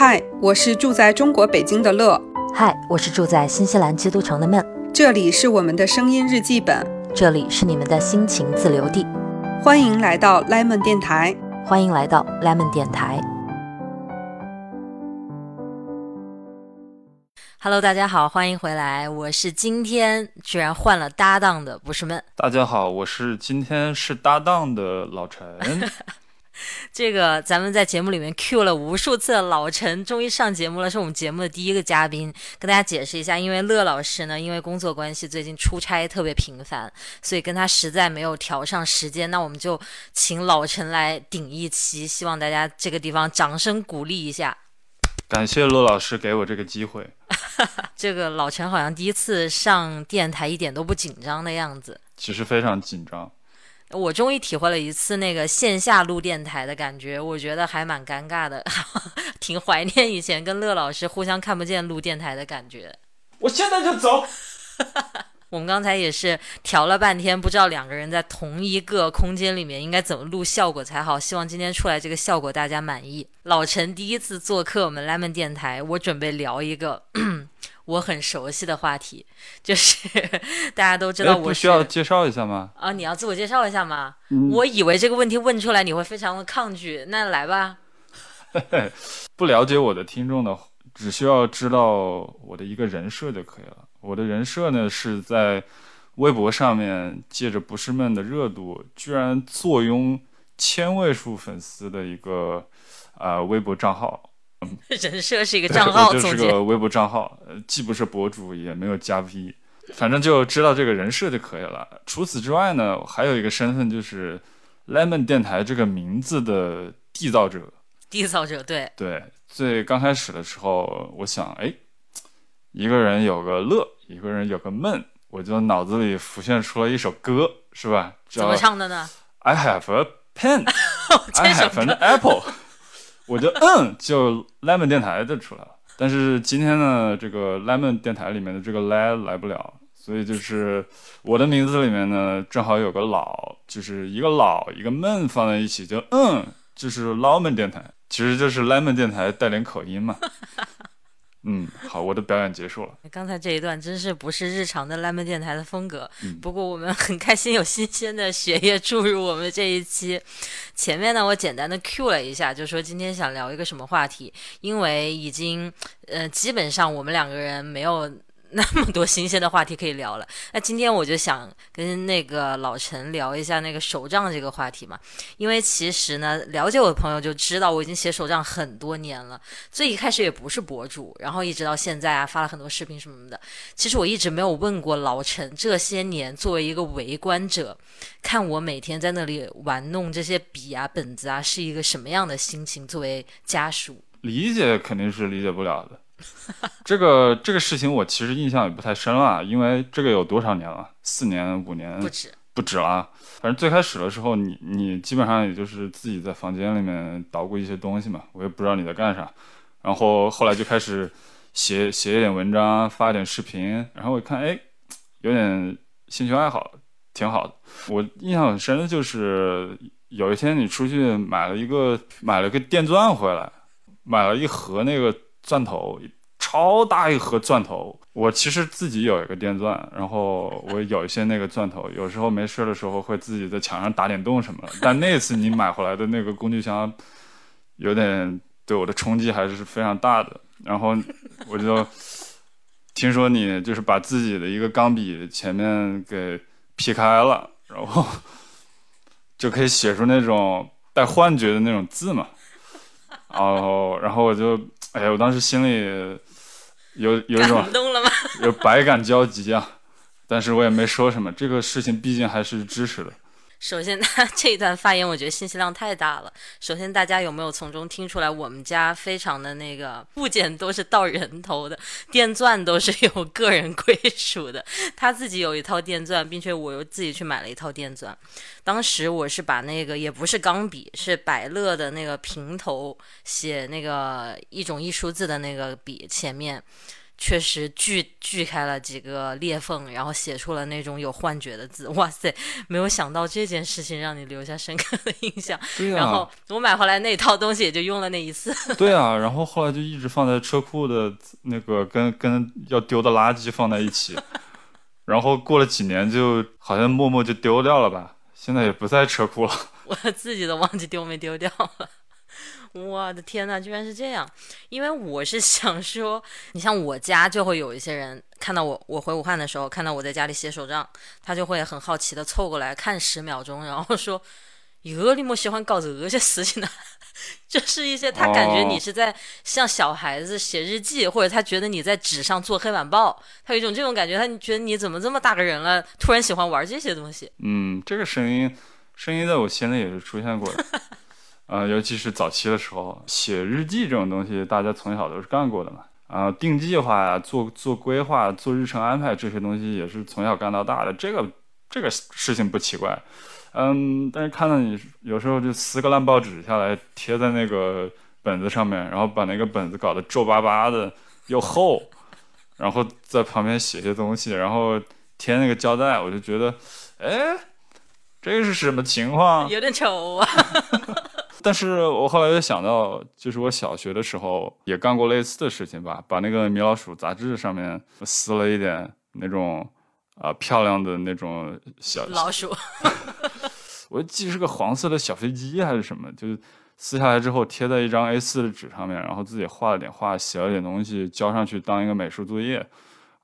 嗨，我是住在中国北京的乐，嗨，我是住在新西兰基督城的闷，这里是我们的声音日记本，这里是你们的心情自留地，欢迎来到 Lemon 电台，欢迎来到 Lemon 电台。Hello，大家好，欢迎回来，我是今天居然换了搭档的，不是闷。大家好，我是今天是搭档的老陈。这个咱们在节目里面 Q 了无数次的老陈，终于上节目了，是我们节目的第一个嘉宾。跟大家解释一下，因为乐老师呢，因为工作关系最近出差特别频繁，所以跟他实在没有调上时间，那我们就请老陈来顶一期，希望大家这个地方掌声鼓励一下。感谢乐老师给我这个机会。这个老陈好像第一次上电台，一点都不紧张的样子。其实非常紧张。我终于体会了一次那个线下录电台的感觉，我觉得还蛮尴尬的，挺怀念以前跟乐老师互相看不见录电台的感觉。我现在就走。我们刚才也是调了半天，不知道两个人在同一个空间里面应该怎么录效果才好。希望今天出来这个效果大家满意。老陈第一次做客我们 Lemon 电台，我准备聊一个 我很熟悉的话题，就是 大家都知道我不需要介绍一下吗？啊，你要自我介绍一下吗？我以为这个问题问出来你会非常的抗拒，那来吧。不了解我的听众的，只需要知道我的一个人设就可以了。我的人设呢是在微博上面借着不是闷的热度，居然坐拥千位数粉丝的一个啊微博账号。人设是一个账号，就是个微博账号，呃，既不是博主，也没有加 V，反正就知道这个人设就可以了。除此之外呢，还有一个身份就是 Lemon 电台这个名字的缔造者。缔造者，对对。最刚开始的时候，我想，哎。一个人有个乐，一个人有个闷，我就脑子里浮现出了一首歌，是吧？怎么唱的呢？I have a pen, I have an apple，我就嗯，就 lemon 电台就出来了。但是今天呢，这个 lemon 电台里面的这个来来不了，所以就是我的名字里面呢，正好有个老，就是一个老一个闷放在一起，就嗯，就是 lemon 电台，其实就是 lemon 电台带点口音嘛。嗯，好，我的表演结束了。刚才这一段真是不是日常的 Lemon 电台的风格。不过我们很开心有新鲜的血液注入我们这一期。前面呢，我简单的 Q 了一下，就说今天想聊一个什么话题，因为已经呃基本上我们两个人没有。那么多新鲜的话题可以聊了，那今天我就想跟那个老陈聊一下那个手账这个话题嘛，因为其实呢，了解我的朋友就知道我已经写手账很多年了，最一开始也不是博主，然后一直到现在啊，发了很多视频什么的。其实我一直没有问过老陈，这些年作为一个围观者，看我每天在那里玩弄这些笔啊、本子啊，是一个什么样的心情？作为家属，理解肯定是理解不了的。这个这个事情我其实印象也不太深了，因为这个有多少年了？四年、五年不止，不止了。反正最开始的时候，你你基本上也就是自己在房间里面捣鼓一些东西嘛，我也不知道你在干啥。然后后来就开始写写一点文章，发一点视频。然后我一看，哎，有点兴趣爱好，挺好的。我印象很深的就是有一天你出去买了一个买了个电钻回来，买了一盒那个。钻头超大一盒钻头，我其实自己有一个电钻，然后我有一些那个钻头，有时候没事的时候会自己在墙上打点洞什么的。但那次你买回来的那个工具箱，有点对我的冲击还是非常大的。然后我就听说你就是把自己的一个钢笔前面给劈开了，然后就可以写出那种带幻觉的那种字嘛。然后，然后我就。哎呀，我当时心里有有一种有百感交集啊，但是我也没说什么。这个事情毕竟还是支持的。首先，他这一段发言，我觉得信息量太大了。首先，大家有没有从中听出来，我们家非常的那个部件都是到人头的，电钻都是有个人归属的。他自己有一套电钻，并且我又自己去买了一套电钻。当时我是把那个也不是钢笔，是百乐的那个平头写那个一种一书字的那个笔前面。确实锯锯开了几个裂缝，然后写出了那种有幻觉的字。哇塞，没有想到这件事情让你留下深刻的印象。对然后我买回来那套东西也就用了那一次。对啊，然后后来就一直放在车库的那个跟跟要丢的垃圾放在一起，然后过了几年就好像默默就丢掉了吧，现在也不在车库了。我自己都忘记丢没丢掉了。我的天呐，居然是这样！因为我是想说，你像我家就会有一些人看到我，我回武汉的时候看到我在家里写手账，他就会很好奇的凑过来看十秒钟，然后说：“哟，你莫喜欢搞这些事情呢？” 就是一些他感觉你是在像小孩子写日记，或者他觉得你在纸上做黑板报，他有一种这种感觉，他觉得你怎么这么大个人了，突然喜欢玩这些东西？嗯，这个声音，声音在我心里也是出现过的。呃，尤其是早期的时候，写日记这种东西，大家从小都是干过的嘛。啊，定计划呀，做做规划，做日程安排这些东西，也是从小干到大的。这个这个事情不奇怪。嗯，但是看到你有时候就撕个烂报纸下来，贴在那个本子上面，然后把那个本子搞得皱巴巴的又厚，然后在旁边写些东西，然后贴那个胶带，我就觉得，哎，这个是什么情况？有点丑啊。但是我后来又想到，就是我小学的时候也干过类似的事情吧，把那个米老鼠杂志上面撕了一点那种啊漂亮的那种小老鼠，我记是个黄色的小飞机还是什么，就是撕下来之后贴在一张 A4 的纸上面，然后自己画了点画，写了点东西交上去当一个美术作业。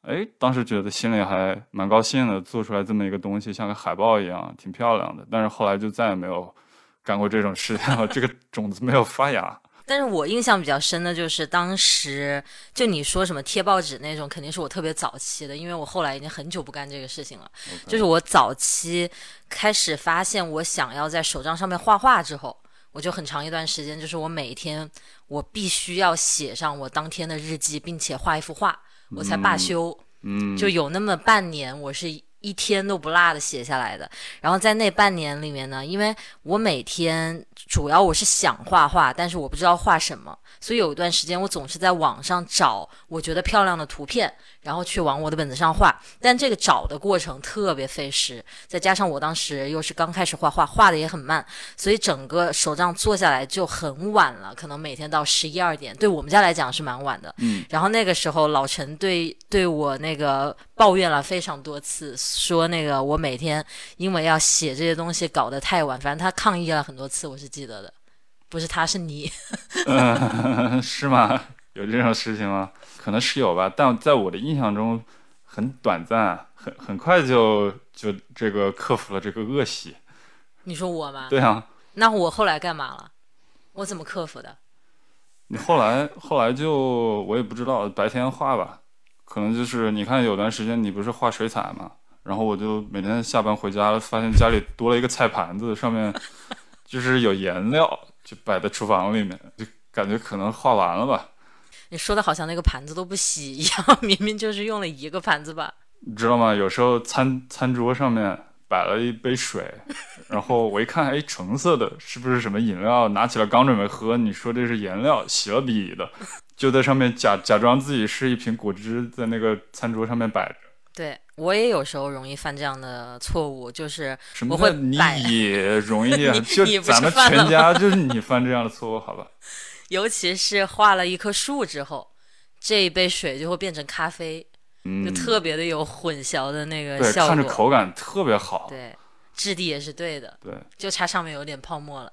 哎，当时觉得心里还蛮高兴的，做出来这么一个东西，像个海报一样，挺漂亮的。但是后来就再也没有。干过这种事情，这个种子没有发芽。但是我印象比较深的就是当时就你说什么贴报纸那种，肯定是我特别早期的，因为我后来已经很久不干这个事情了。就是我早期开始发现我想要在手账上面画画之后，我就很长一段时间，就是我每天我必须要写上我当天的日记，并且画一幅画，我才罢休。嗯，就有那么半年，我是。一天都不落的写下来的，然后在那半年里面呢，因为我每天主要我是想画画，但是我不知道画什么，所以有一段时间我总是在网上找我觉得漂亮的图片，然后去往我的本子上画。但这个找的过程特别费时，再加上我当时又是刚开始画画，画的也很慢，所以整个手账做下来就很晚了，可能每天到十一二点，对我们家来讲是蛮晚的。嗯，然后那个时候老陈对对我那个抱怨了非常多次。说那个我每天因为要写这些东西搞得太晚，反正他抗议了很多次，我是记得的。不是他是你，嗯，是吗？有这种事情吗？可能是有吧，但在我的印象中很短暂，很很快就就这个克服了这个恶习。你说我吗？对啊。那我后来干嘛了？我怎么克服的？你后来后来就我也不知道，白天画吧，可能就是你看有段时间你不是画水彩嘛？然后我就每天下班回家，发现家里多了一个菜盘子，上面 就是有颜料，就摆在厨房里面，就感觉可能画完了吧。你说的好像那个盘子都不洗一样，明明就是用了一个盘子吧？你知道吗？有时候餐餐桌上面摆了一杯水，然后我一看，哎，橙色的，是不是什么饮料？拿起来刚准备喝，你说这是颜料，洗了笔的，就在上面假假装自己是一瓶果汁，在那个餐桌上面摆着。对我也有时候容易犯这样的错误，就是我会你也容易，就咱们全家就是你犯这样的错误，好吧？尤其是画了一棵树之后，这一杯水就会变成咖啡，就特别的有混淆的那个效果，看着口感特别好，对，质地也是对的，对，就差上面有点泡沫了。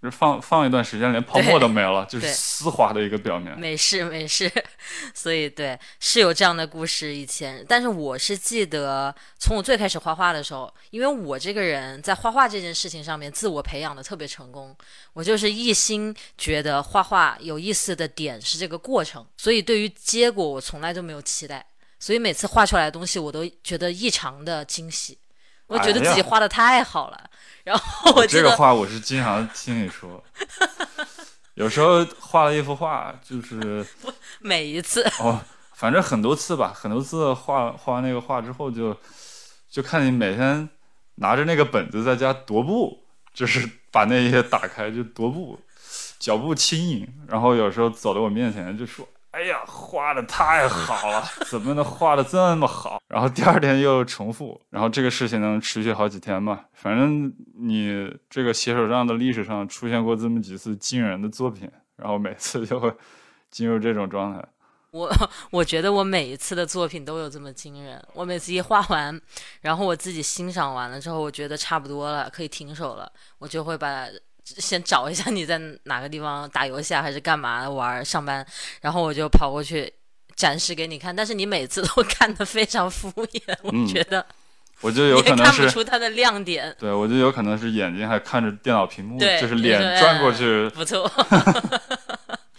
哦，就放放一段时间，连泡沫都没了，就是丝滑的一个表面。没事没事，所以对是有这样的故事以前，但是我是记得从我最开始画画的时候，因为我这个人在画画这件事情上面自我培养的特别成功，我就是一心觉得画画有意思的点是这个过程，所以对于结果我从来都没有期待，所以每次画出来的东西我都觉得异常的惊喜。我觉得自己画的太好了，然后我这个话我是经常听你说，有时候画了一幅画，就是每一次哦，反正很多次吧，很多次画画完那个画之后，就就看你每天拿着那个本子在家踱步，就是把那些打开就踱步，脚步轻盈，然后有时候走到我面前就说：“哎呀，画的太好了，怎么能画的这么好？然后第二天又重复，然后这个事情能持续好几天吧。反正你这个写手账的历史上出现过这么几次惊人的作品，然后每次就会进入这种状态。我我觉得我每一次的作品都有这么惊人。我每次一画完，然后我自己欣赏完了之后，我觉得差不多了，可以停手了，我就会把先找一下你在哪个地方打游戏啊，还是干嘛玩上班，然后我就跑过去展示给你看。但是你每次都 看的非常敷衍，我觉得，我就有可能看不出它的亮点。对，我就有可能是眼睛还看着电脑屏幕，就是脸转过去。不错。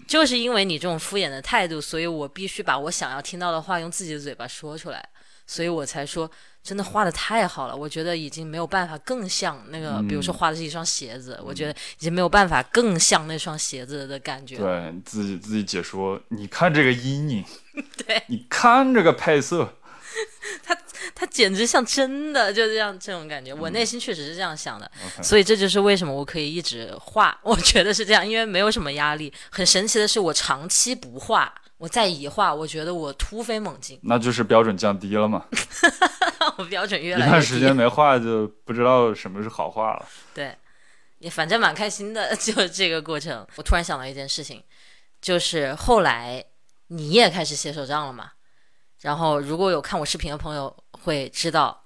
就是因为你这种敷衍的态度，所以我必须把我想要听到的话用自己的嘴巴说出来，所以我才说真的画的太好了。我觉得已经没有办法更像那个，比如说画的是一双鞋子，我觉得已经没有办法更像那双鞋子的感觉。对自己自己解说，你看这个阴影，对，你看这个配色。他他简直像真的，就这样这种感觉，我内心确实是这样想的，所以这就是为什么我可以一直画，我觉得是这样，因为没有什么压力。很神奇的是，我长期不画，我再一画，我觉得我突飞猛进，那就是标准降低了嘛。我标准越来越低。一段时间没画，就不知道什么是好画了。对，也反正蛮开心的，就这个过程。我突然想到一件事情，就是后来你也开始写手账了嘛？然后，如果有看我视频的朋友会知道，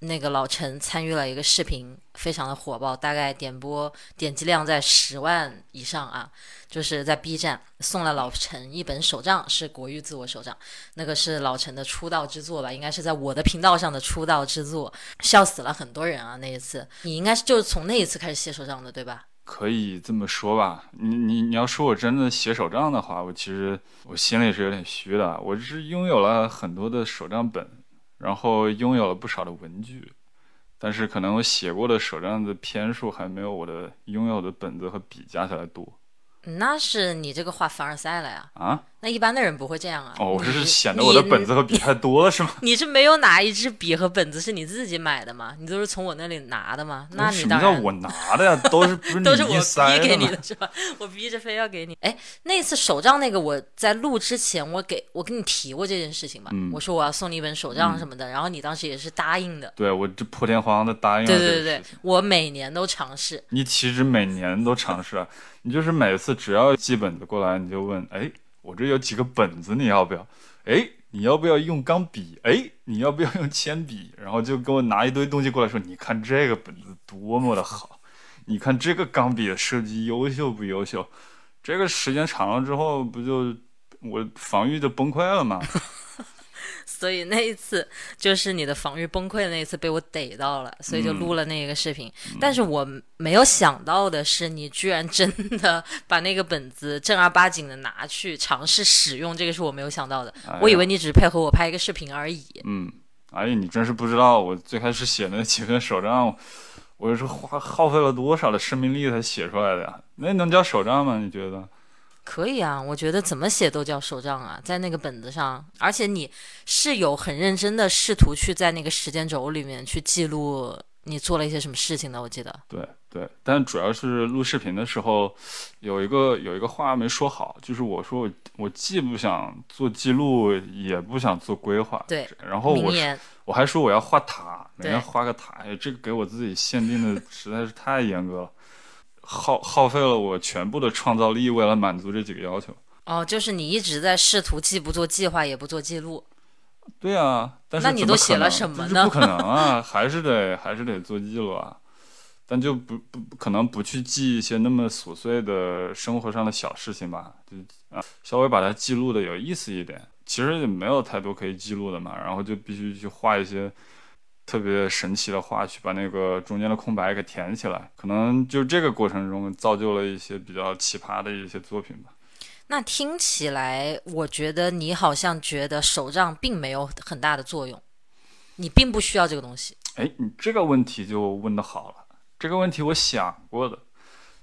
那个老陈参与了一个视频，非常的火爆，大概点播点击量在十万以上啊。就是在 B 站送了老陈一本手账，是国誉自我手账，那个是老陈的出道之作吧？应该是在我的频道上的出道之作，笑死了很多人啊！那一次，你应该是就是从那一次开始写手账的，对吧？可以这么说吧，你你你要说我真的写手账的话，我其实我心里是有点虚的。我是拥有了很多的手账本，然后拥有了不少的文具，但是可能我写过的手账的篇数还没有我的拥有的本子和笔加起来多。那是你这个画凡尔赛了呀！啊。那一般的人不会这样啊！哦，我这是显得我的本子和笔太多了是吗？你是没有哪一支笔和本子是你自己买的吗？你都是从我那里拿的吗？那你当然。什么叫我拿的呀？都是不是都是我逼给你的是吧？我逼着非要给你。哎，那次手账那个，我在录之前，我给我跟你提过这件事情嘛？我说我要送你一本手账什么的，然后你当时也是答应的。对，我这破天荒的答应。对对对对，我每年都尝试。你其实每年都尝试啊，你就是每次只要寄本子过来，你就问，哎。我这有几个本子，你要不要？哎，你要不要用钢笔？哎，你要不要用铅笔？然后就给我拿一堆东西过来，说：“你看这个本子多么的好，你看这个钢笔的设计优秀不优秀？”这个时间长了之后，不就我防御就崩溃了吗？所以那一次就是你的防御崩溃的那一次被我逮到了，所以就录了那个视频。但是我没有想到的是，你居然真的把那个本子正儿八经的拿去尝试使用，这个是我没有想到的。我以为你只是配合我拍一个视频而已。嗯，哎呀，你真是不知道，我最开始写那几份手账，我是花耗费了多少的生命力才写出来的呀？那能叫手账吗？你觉得？可以啊，我觉得怎么写都叫手账啊，在那个本子上，而且你是有很认真的试图去在那个时间轴里面去记录你做了一些什么事情的，我记得。对对，但主要是录视频的时候，有一个有一个话没说好，就是我说我我既不想做记录，也不想做规划。对。然后我我还说我要画塔，每天画个塔，这个给我自己限定的 实在是太严格了。耗耗费了我全部的创造力，为了满足这几个要求。哦，就是你一直在试图既不做计划也不做记录。对啊，但是那你都写了什么呢？不可能啊，还是得还是得做记录啊。但就不不不可能不去记一些那么琐碎的生活上的小事情吧？就啊，稍微把它记录的有意思一点。其实也没有太多可以记录的嘛，然后就必须去画一些。特别神奇的话，去把那个中间的空白给填起来，可能就这个过程中造就了一些比较奇葩的一些作品吧。那听起来，我觉得你好像觉得手账并没有很大的作用，你并不需要这个东西。哎，你这个问题就问的好了。这个问题我想过的，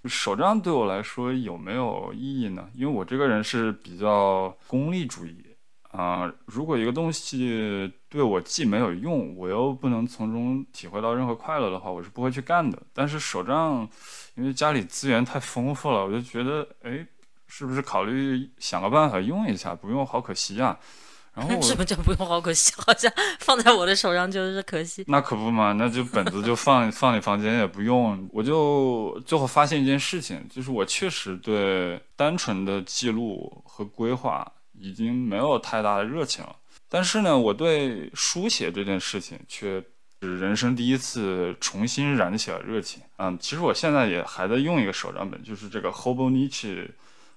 手账对我来说有没有意义呢？因为我这个人是比较功利主义。啊，如果一个东西对我既没有用，我又不能从中体会到任何快乐的话，我是不会去干的。但是手账，因为家里资源太丰富了，我就觉得，哎，是不是考虑想个办法用一下？不用好可惜啊。然后 什么叫不用好可惜？好像放在我的手上就是可惜。那可不嘛，那就本子就放 放你房间也不用。我就最后发现一件事情，就是我确实对单纯的记录和规划已经没有太大的热情了。但是呢，我对书写这件事情却是人生第一次重新燃起了热情。嗯，其实我现在也还在用一个手账本，就是这个 Hobonichi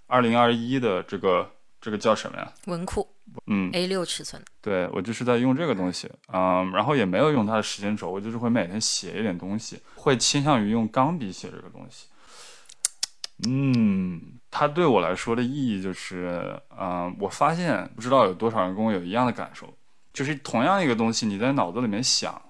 二零二一的这个这个叫什么呀？文库。嗯，A 六尺寸，对我就是在用这个东西，嗯，然后也没有用它的时间轴，我就是会每天写一点东西，会倾向于用钢笔写这个东西。嗯，它对我来说的意义就是，嗯，我发现不知道有多少人跟我有一样的感受，就是同样一个东西，你在脑子里面想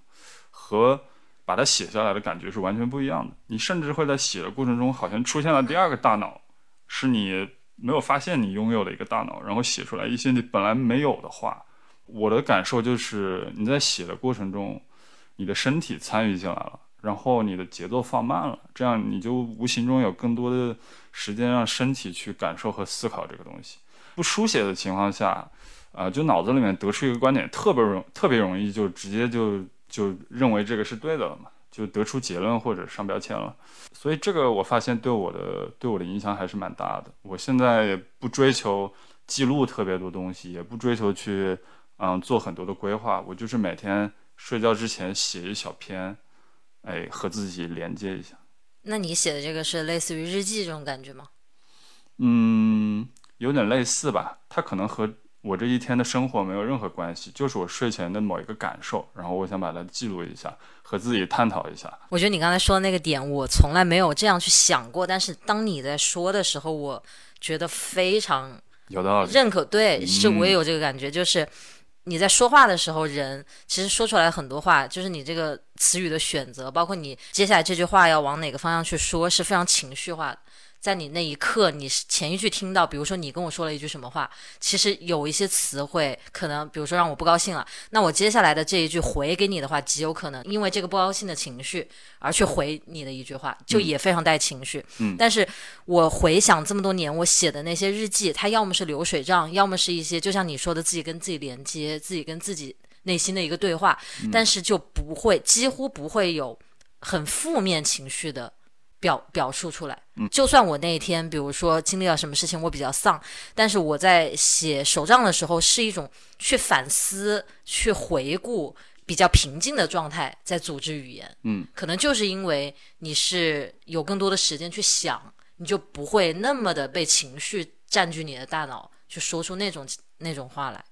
和把它写下来的感觉是完全不一样的。你甚至会在写的过程中，好像出现了第二个大脑，是你。没有发现你拥有的一个大脑，然后写出来一些你本来没有的话。我的感受就是你在写的过程中，你的身体参与进来了，然后你的节奏放慢了，这样你就无形中有更多的时间让身体去感受和思考这个东西。不书写的情况下，啊，就脑子里面得出一个观点，特别容特别容易就直接就就认为这个是对的了嘛。就得出结论或者上标签了，所以这个我发现对我的对我的影响还是蛮大的。我现在也不追求记录特别多东西，也不追求去嗯做很多的规划，我就是每天睡觉之前写一小篇，哎，和自己连接一下。那你写的这个是类似于日记这种感觉吗？嗯，有点类似吧，它可能和。我这一天的生活没有任何关系，就是我睡前的某一个感受，然后我想把它记录一下，和自己探讨一下。我觉得你刚才说的那个点，我从来没有这样去想过，但是当你在说的时候，我觉得非常有道理，认可。对，是我也有这个感觉，就是你在说话的时候，人其实说出来很多话，就是你这个词语的选择，包括你接下来这句话要往哪个方向去说，是非常情绪化的。在你那一刻，你前一句听到，比如说你跟我说了一句什么话，其实有一些词汇可能，比如说让我不高兴了，那我接下来的这一句回给你的话，极有可能因为这个不高兴的情绪而去回你的一句话，就也非常带情绪。嗯，但是我回想这么多年我写的那些日记，它要么是流水账，要么是一些就像你说的自己跟自己连接，自己跟自己内心的一个对话，但是就不会几乎不会有很负面情绪的。表表述出来，就算我那一天，比如说经历了什么事情，我比较丧，但是我在写手账的时候，是一种去反思、去回顾、比较平静的状态，在组织语言。嗯，可能就是因为你是有更多的时间去想，你就不会那么的被情绪占据你的大脑，去说出那种那种话来。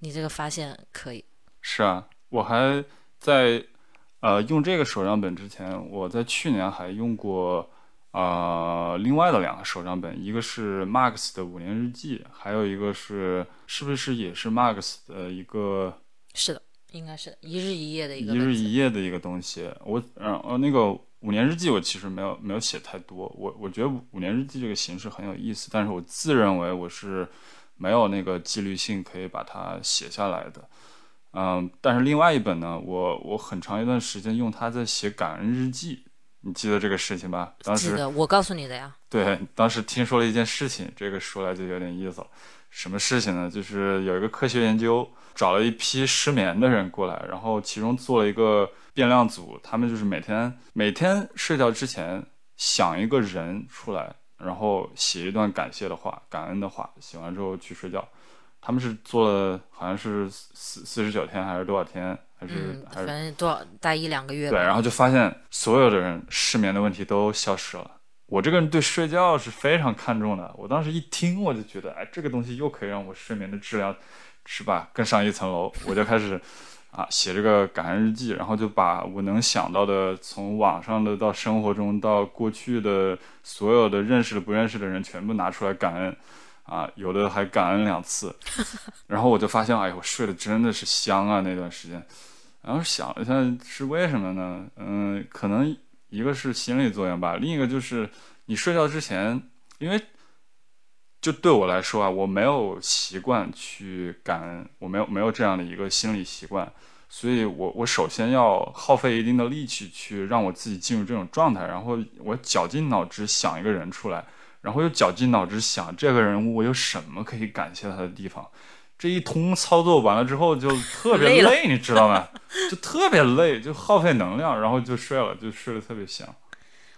你这个发现可以。是啊，我还在。呃，用这个手账本之前，我在去年还用过，呃，另外的两个手账本，一个是 Max 的五年日记，还有一个是是不是也是 Max 的一个？是的，应该是一日一夜的一个。一日一夜的一个东西，我嗯呃那个五年日记我其实没有没有写太多，我我觉得五年日记这个形式很有意思，但是我自认为我是没有那个纪律性可以把它写下来的。嗯，但是另外一本呢，我我很长一段时间用它在写感恩日记，你记得这个事情吧？当时记得，我告诉你的呀。对，当时听说了一件事情，这个说来就有点意思了。什么事情呢？就是有一个科学研究，找了一批失眠的人过来，然后其中做了一个变量组，他们就是每天每天睡觉之前想一个人出来，然后写一段感谢的话、感恩的话，写完之后去睡觉。他们是做了，好像是四四十九天还是多少天，还是还是反正多少大一两个月。对，然后就发现所有的人失眠的问题都消失了。我这个人对睡觉是非常看重的，我当时一听我就觉得，哎，这个东西又可以让我睡眠的质量是吧更上一层楼。我就开始 啊写这个感恩日记，然后就把我能想到的，从网上的到生活中到过去的所有的认识的不认识的人全部拿出来感恩。啊，有的还感恩两次，然后我就发现，哎呦，我睡得真的是香啊那段时间。然后想了一下，是为什么呢？嗯，可能一个是心理作用吧，另一个就是你睡觉之前，因为就对我来说啊，我没有习惯去感恩，我没有没有这样的一个心理习惯，所以我我首先要耗费一定的力气去让我自己进入这种状态，然后我绞尽脑汁想一个人出来，然后又绞尽脑汁想这个人物我有什么可以感谢他的地方。这一通操作完了之后就特别累，你知道吗？就特别累，就耗费能量，然后就睡了，就睡得特别香。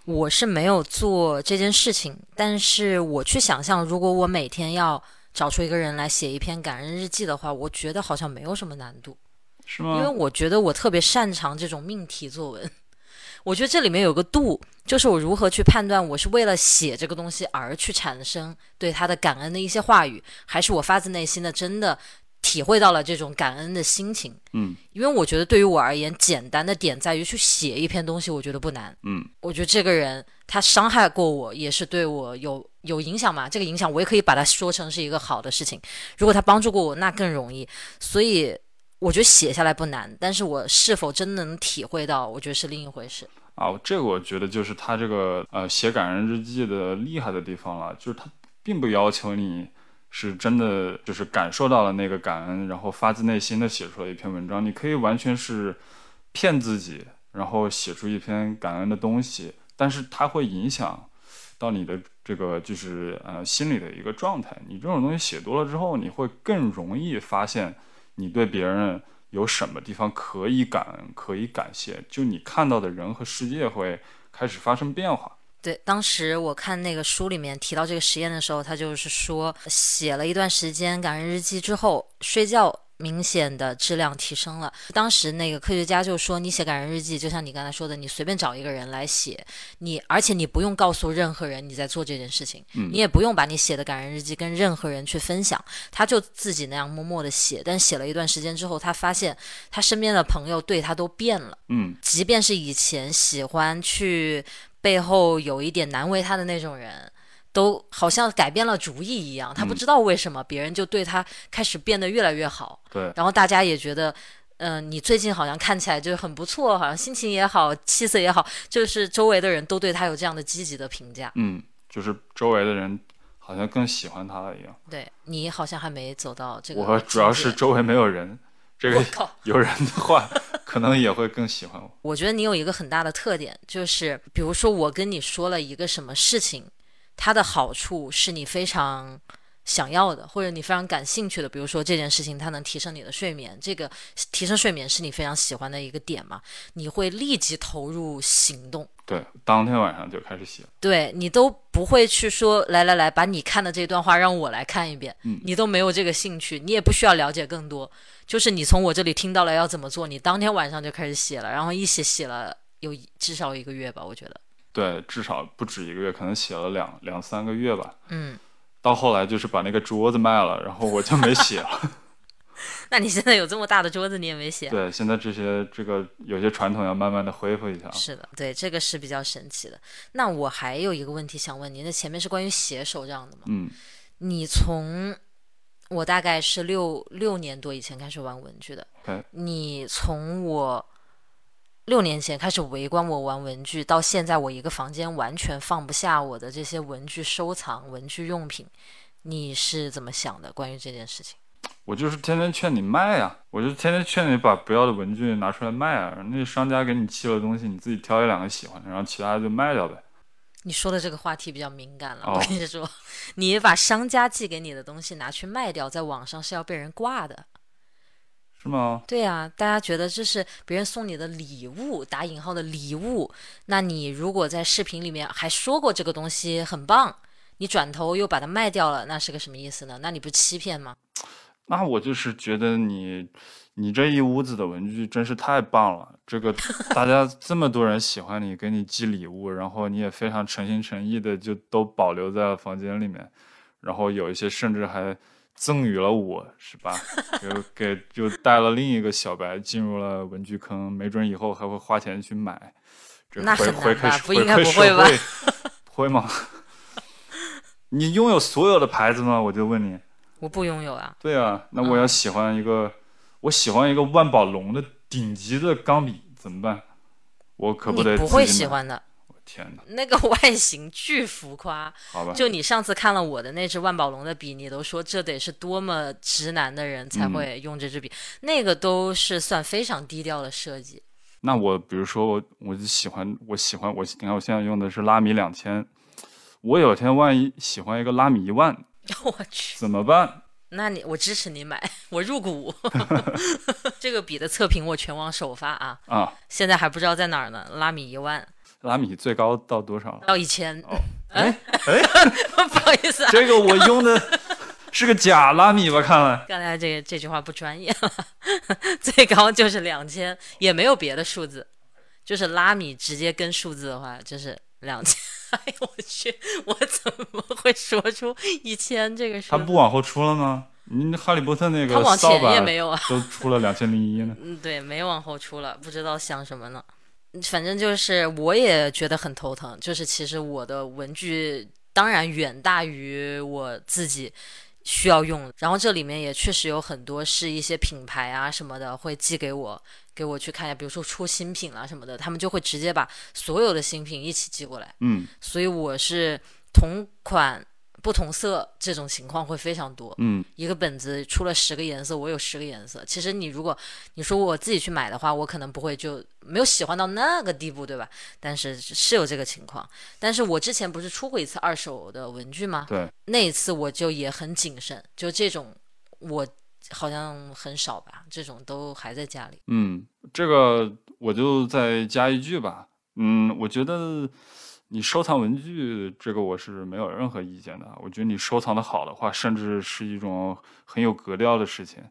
我是没有做这件事情，但是我去想象，如果我每天要找出一个人来写一篇感恩日记的话，我觉得好像没有什么难度。是吗？因为我觉得我特别擅长这种命题作文，我觉得这里面有个度，就是我如何去判断我是为了写这个东西而去产生对他的感恩的一些话语，还是我发自内心的真的体会到了这种感恩的心情。嗯，因为我觉得对于我而言，简单的点在于去写一篇东西，我觉得不难。嗯，我觉得这个人他伤害过我，也是对我有有影响嘛。这个影响我也可以把它说成是一个好的事情。如果他帮助过我，那更容易。所以。我觉得写下来不难，但是我是否真能体会到，我觉得是另一回事啊。这个我觉得就是他这个呃写感人日记的厉害的地方了，就是他并不要求你是真的就是感受到了那个感恩，然后发自内心的写出了一篇文章。你可以完全是骗自己，然后写出一篇感恩的东西，但是它会影响到你的这个就是呃心理的一个状态。你这种东西写多了之后，你会更容易发现。你对别人有什么地方可以感恩、可以感谢？就你看到的人和世界会开始发生变化。对，当时我看那个书里面提到这个实验的时候，他就是说，写了一段时间感恩日记之后睡觉。明显的质量提升了。当时那个科学家就说：“你写感人日记，就像你刚才说的，你随便找一个人来写，你而且你不用告诉任何人你在做这件事情，你也不用把你写的感人日记跟任何人去分享，他就自己那样默默的写。但写了一段时间之后，他发现他身边的朋友对他都变了。嗯，即便是以前喜欢去背后有一点难为他的那种人。”都好像改变了主意一样，他不知道为什么别人就对他开始变得越来越好。对，然后大家也觉得，嗯，你最近好像看起来就是很不错，好像心情也好，气色也好，就是周围的人都对他有这样的积极的评价。嗯，就是周围的人好像更喜欢他了一样。对你好像还没走到这个。我主要是周围没有人，这个有人的话，可能也会更喜欢我。我觉得你有一个很大的特点，就是比如说我跟你说了一个什么事情。它的好处是你非常想要的，或者你非常感兴趣的。比如说这件事情，它能提升你的睡眠，这个提升睡眠是你非常喜欢的一个点嘛？你会立即投入行动。对，当天晚上就开始写。对你都不会去说来来来，把你看的这段话让我来看一遍。嗯，你都没有这个兴趣，你也不需要了解更多。就是你从我这里听到了要怎么做，你当天晚上就开始写了，然后一写写了有至少一个月吧，我觉得。对，至少不止一个月，可能写了两两三个月吧。嗯，到后来就是把那个桌子卖了，然后我就没写了。那你现在有这么大的桌子，你也没写？对，现在这些这个有些传统要慢慢的恢复一下。是的，对，这个是比较神奇的。那我还有一个问题想问您，那前面是关于写手这样的吗？嗯，你从我大概是六六年多以前开始玩文具的。对，你从我。六年前开始围观我玩文具，到现在我一个房间完全放不下我的这些文具收藏、文具用品，你是怎么想的？关于这件事情，我就是天天劝你卖啊，我就天天劝你把不要的文具拿出来卖啊。那商家给你寄了东西，你自己挑一两个喜欢的，然后其他的就卖掉呗。你说的这个话题比较敏感了，我跟你说，你把商家寄给你的东西拿去卖掉，在网上是要被人挂的。是吗？对呀，大家觉得这是别人送你的礼物，打引号的礼物。那你如果在视频里面还说过这个东西很棒，你转头又把它卖掉了，那是个什么意思呢？那你不欺骗吗？那我就是觉得你，你这一屋子的文具真是太棒了。这个 大家这么多人喜欢你，给你寄礼物，然后你也非常诚心诚意的就都保留在了房间里面，然后有一些甚至还。赠予了我是吧？就给就带了另一个小白进入了文具坑，没准以后还会花钱去买。那很难吧？不应该不会吧？会吗？你拥有所有的牌子吗？我就问你。我不拥有啊。对啊，那我要喜欢一个，我喜欢一个万宝龙的顶级的钢笔怎么办？我可不得不会喜欢的。天哪，那个 外形巨浮夸。好吧，就你上次看了我的那支万宝龙的笔，你都说这得是多么直男的人才会用这支笔，那个都是算非常低调的设计。那我比如说我我就喜欢我喜欢我你看我现在用的是拉米两千，我有天万一喜欢一个拉米一万 我去，怎么办？那你我支持你买，我入股。这个笔的测评我全网首发啊，啊，现在还不知道在哪儿呢。拉米一万拉米最高到多少了？到一千，哦，哎哎，不好意思啊，这个我用的是个假拉米吧？看来刚才这个这句话不专业了，最高就是两千，也没有别的数字，就是拉米直接跟数字的话就是两千。哎呦我去，我怎么会说出一千这个数他？不往后出了吗？你哈利波特那个它往前扫把也没有啊。都出了两千零一呢。嗯，对，没往后出了，不知道想什么呢。反正就是，我也觉得很头疼。就是其实我的文具当然远大于我自己需要用，然后这里面也确实有很多是一些品牌啊什么的会寄给我，给我去看一下，比如说出新品啦、什么的，他们就会直接把所有的新品一起寄过来。嗯所以我是同款不同色这种情况会非常多。嗯，一个本子出了十个颜色，我有十个颜色。其实你如果你说我自己去买的话，我可能不会就没有喜欢到那个地步，对吧？但是是有这个情况。但是我之前不是出过一次二手的文具吗？对，那一次我就也很谨慎，就这种我好像很少吧，这种都还在家里。嗯，这个我就再加一句吧。嗯，我觉得你收藏文具这个我是没有任何意见的。我觉得你收藏的好的话，甚至是一种很有格调的事情。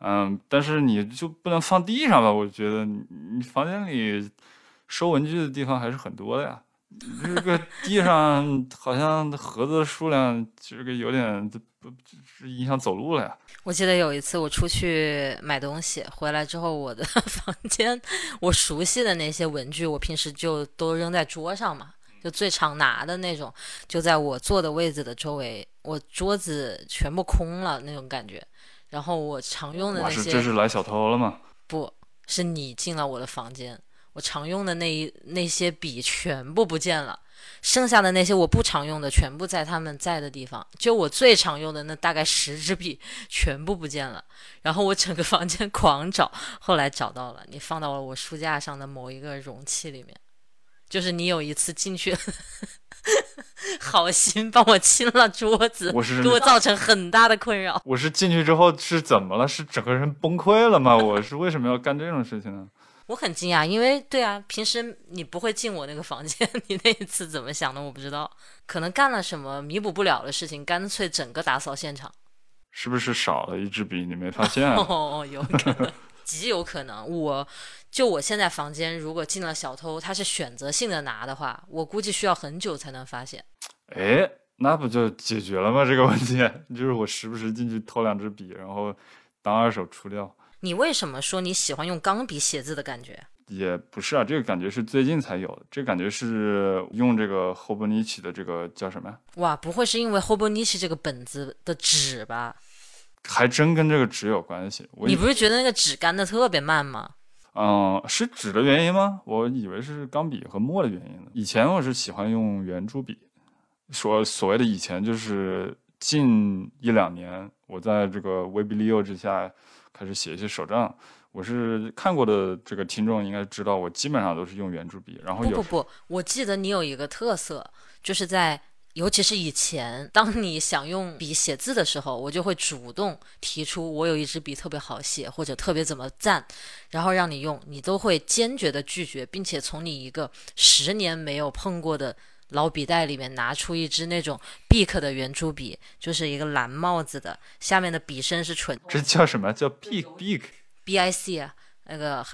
嗯，但是你就不能放地上吧？我觉得你你房间里收文具的地方还是很多的呀。这个 地上好像盒子的数量，这个有点不不是影响走路了呀。我记得有一次我出去买东西，回来之后，我的 房间我熟悉的那些文具，我平时就都扔在桌上嘛，就最常拿的那种，就在我坐的位置的周围，我桌子全部空了那种感觉。然后我常用的那些这是来小偷了吗？不是你进了我的房间，我常用的那一那些笔全部不见了，剩下的那些我不常用的全部在他们在的地方，就我最常用的那大概十支笔全部不见了，然后我整个房间 狂找，后来找到了，你放到了我书架上的某一个容器里面，就是你有一次进去。好心帮我清了桌子，我是给我造成很大的困扰。我是进去之后是怎么了？是整个人崩溃了吗？我是为什么要干这种事情呢？我很惊讶，因为对啊，平时你不会进我那个房间，你那一次怎么想的我不知道，可能干了什么弥补不了的事情，干脆整个打扫现场。是不是少了一支笔你没发现啊？哦，有可能，极有可能。我就我现在房间，如果进了小偷，他是选择性的拿的话，我估计需要很久才能发现。哎，那不就解决了吗？这个问题 就是我时不时进去偷两支笔，然后当二手出掉。你为什么说你喜欢用钢笔写字的感觉？也不是啊，这个感觉是最近才有的。这个感觉是用这个 Hobonichi 的这个叫什么呀？哇，不会是因为 Hobonichi 这个本子的纸吧？还真跟这个纸有关系。我你不是觉得那个纸干的特别慢吗？嗯，是纸的原因吗？我以为是钢笔和墨的原因呢。以前我是喜欢用圆珠笔，说所谓的以前就是近一两年，我在这个威逼利诱之下开始写一些手账。我是看过的这个听众应该知道，我基本上都是用圆珠笔，然后有不不不，我记得你有一个特色，就是在尤其是以前，当你想用笔写字的时候，我就会主动提出我有一支笔特别好写，或者特别怎么赞，然后让你用，你都会坚决的拒绝，并且从你一个十年没有碰过的老笔袋里面拿出一支那种 Bic 的圆珠笔，就是一个蓝帽子的，下面的笔身是纯这叫什么？叫 big BIC 啊，那个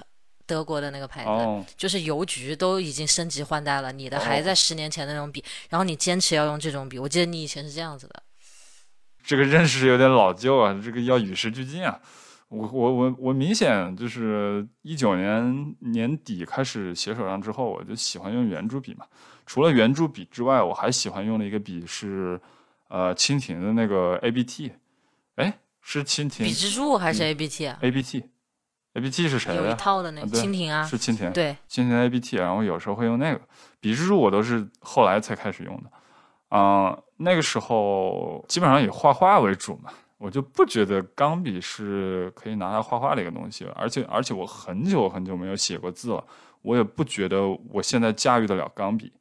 德国的那个牌子。哦，就是邮局都已经升级换代了，你的还在十年前的那种笔，然后你坚持要用这种笔。我记得你以前是这样子的，这个认识有点老旧啊，这个要与时俱进啊。我我我我明显就是一九年年底开始写手账之后，我就喜欢用圆珠笔嘛。除了圆珠笔之外，我还喜欢用的一个笔是呃蜻蜓的那个 ABT，哎，是蜻蜓笔之柱还是 ABT 啊？ABT A B T 是谁有一？套的那个蜻蜓啊，是蜻蜓，对，蜻蜓 A B T，然后有时候会用那个笔之柱，我都是后来才开始用的。啊、那个时候基本上以画画为主嘛，我就不觉得钢笔是可以拿来画画的一个东西，而且而且我很久很久没有写过字了，我也不觉得我现在驾驭得了钢笔。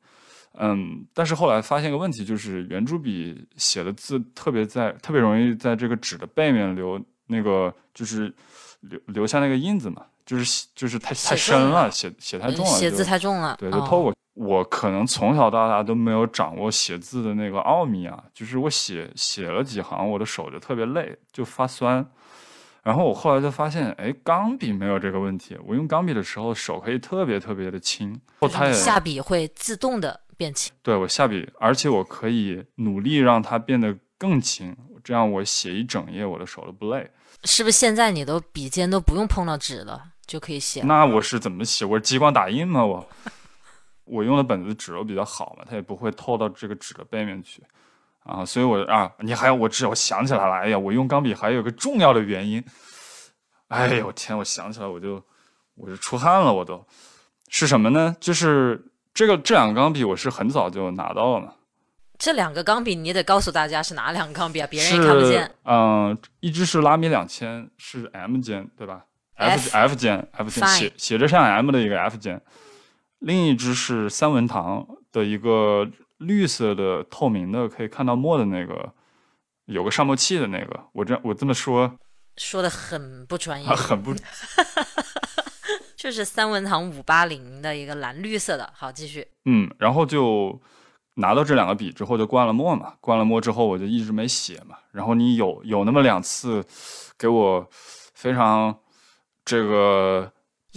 嗯，但是后来发现一个问题，就是圆珠笔写的字特别在特别容易在这个纸的背面留那个就是留留下那个印子嘛，就是就是太太深了了，写写太重了，写字太重了，对，就哦透过、我可能从小到大都没有掌握写字的那个奥秘啊，就是我写写了几行，我的手就特别累，就发酸。然后我后来就发现，哎，钢笔没有这个问题。我用钢笔的时候，手可以特别特别的轻，后它也下笔会自动的变轻。对我下笔，而且我可以努力让它变得更轻，这样我写一整页，我的手都不累。是不是现在你都笔尖都不用碰到纸了就可以写？那我是怎么写？我是激光打印吗？我我用的本子纸都比较好嘛，它也不会透到这个纸的背面去啊，所以我啊，你还有我知我想起来了，哎呀，我用钢笔还有个重要的原因，哎呦我天，我想起来我就我就出汗了，我都是什么呢？就是这个这两个钢笔我是很早就拿到了嘛，这两个钢笔你得告诉大家是哪两个钢笔啊，别人也看不见。嗯、一支是拉米两千，是 M 尖对吧 F F 尖 F 尖写写着像 M 的一个 F 尖，另一支是三文堂的一个绿色的透明的，可以看到墨的那个，有个上墨器的那个。我这我这么说说的很不专业啊，，很不 就是三文堂五八零的一个蓝绿色的。好，继续。嗯，然后就拿到这两个笔之后就灌了墨嘛，灌了墨之后我就一直没写嘛。然后你有有那么两次给我非常这个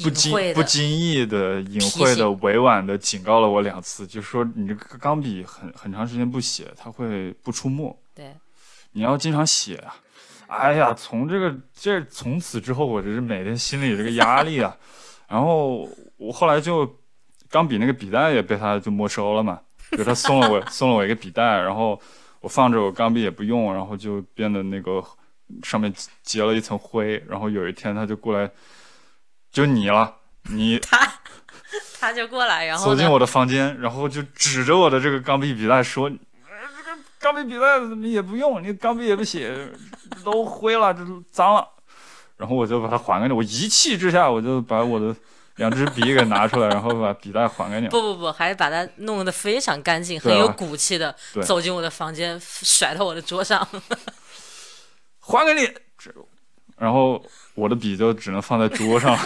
不经不经意的、隐晦的、委婉的警告了我两次，就说你这个钢笔很很长时间不写，它会不出墨，对，你要经常写啊。哎呀，从这个这从此之后，我这是每天心里有这个压力啊。然后我后来就钢笔那个笔袋也被他就没收了嘛，就他送了我 送了我一个笔袋，然后我放着我钢笔也不用，然后就变得那个上面结了一层灰。然后有一天他就过来，就你了，你他他就过来，然后走进？我的房间，然后就指着我的这个钢笔笔袋说：“呃这个钢笔笔袋怎么也不用，你钢笔也不写，都灰了，这都脏了。”然后我就把它还给你，我一气之下，我就把我的两支笔给拿出来，然后把笔袋还给你。不不不，还把它弄得非常干净，很有骨气的走进我的房间，甩到我的桌上。还给你。然后我的笔就只能放在桌上了，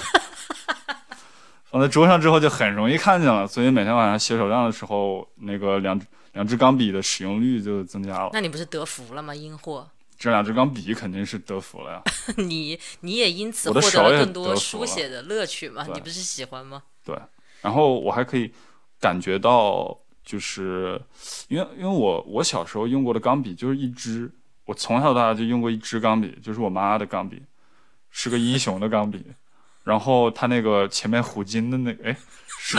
放在桌上之后就很容易看见了，所以每天晚上写手账的时候，那个两两支钢笔的使用率就增加了。那你不是得福了吗？阴货，这两支钢笔肯定是得福了呀。你你也因此获得了更多书写的乐趣嘛？你不是喜欢吗？对，然后我还可以感觉到，就是因为因为我我小时候用过的钢笔就是一支，我从小到大就用过一支钢笔，就是我妈的钢笔，是个英雄的钢笔，然后它那个前面虎鲸的那个，哎，是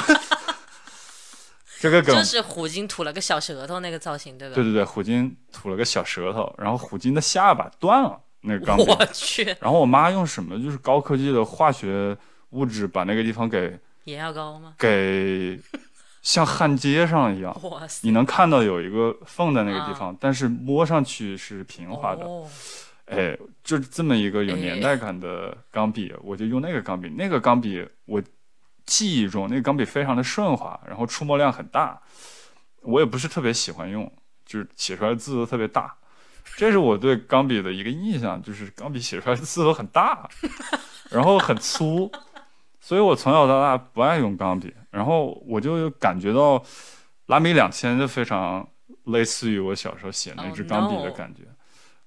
这个梗就，是虎鲸吐了个小舌头那个造型，对吧？对对对，虎鲸吐了个小舌头，然后虎鲸的下巴断了，那个钢笔，我去，然后我妈用什么就是高科技的化学物质把那个地方给。眼药膏吗？给像焊接上一样，哇塞，你能看到有一个缝在那个地方，但是摸上去是平滑的。哦哎，就这么一个有年代感的钢笔，我就用那个钢笔。那个钢笔我记忆中那个钢笔非常的顺滑，然后出墨量很大。我也不是特别喜欢用，就是写出来的字都特别大。这是我对钢笔的一个印象，就是钢笔写出来的字都很大，然后很粗，所以我从小到大不爱用钢笔。然后我就感觉到拉米两千就非常类似于我小时候写那支 Oh 钢笔的感觉。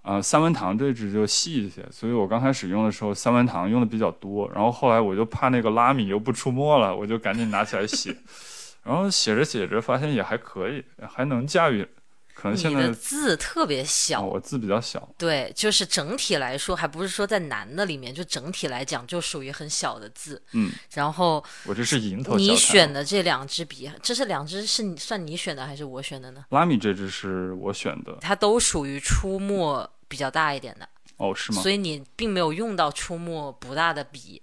啊、三文堂这支就细一些，所以我刚开始用的时候三文堂用的比较多，然后后来我就怕那个拉米又不出墨了，我就赶紧拿起来写，然后写着写着发现也还可以，还能驾驭，可能现在你的字特别啊、小，我字比较小，对，就是整体来说，还不是说在难的里面，就整体来讲就属于很小的字。嗯，然后我这是银头你选的这两支笔，这是两支是你算你选的还是我选的呢？拉米这支是我选的，它都属于出墨比较大一点的，哦是吗？所以你并没有用到出墨不大的笔。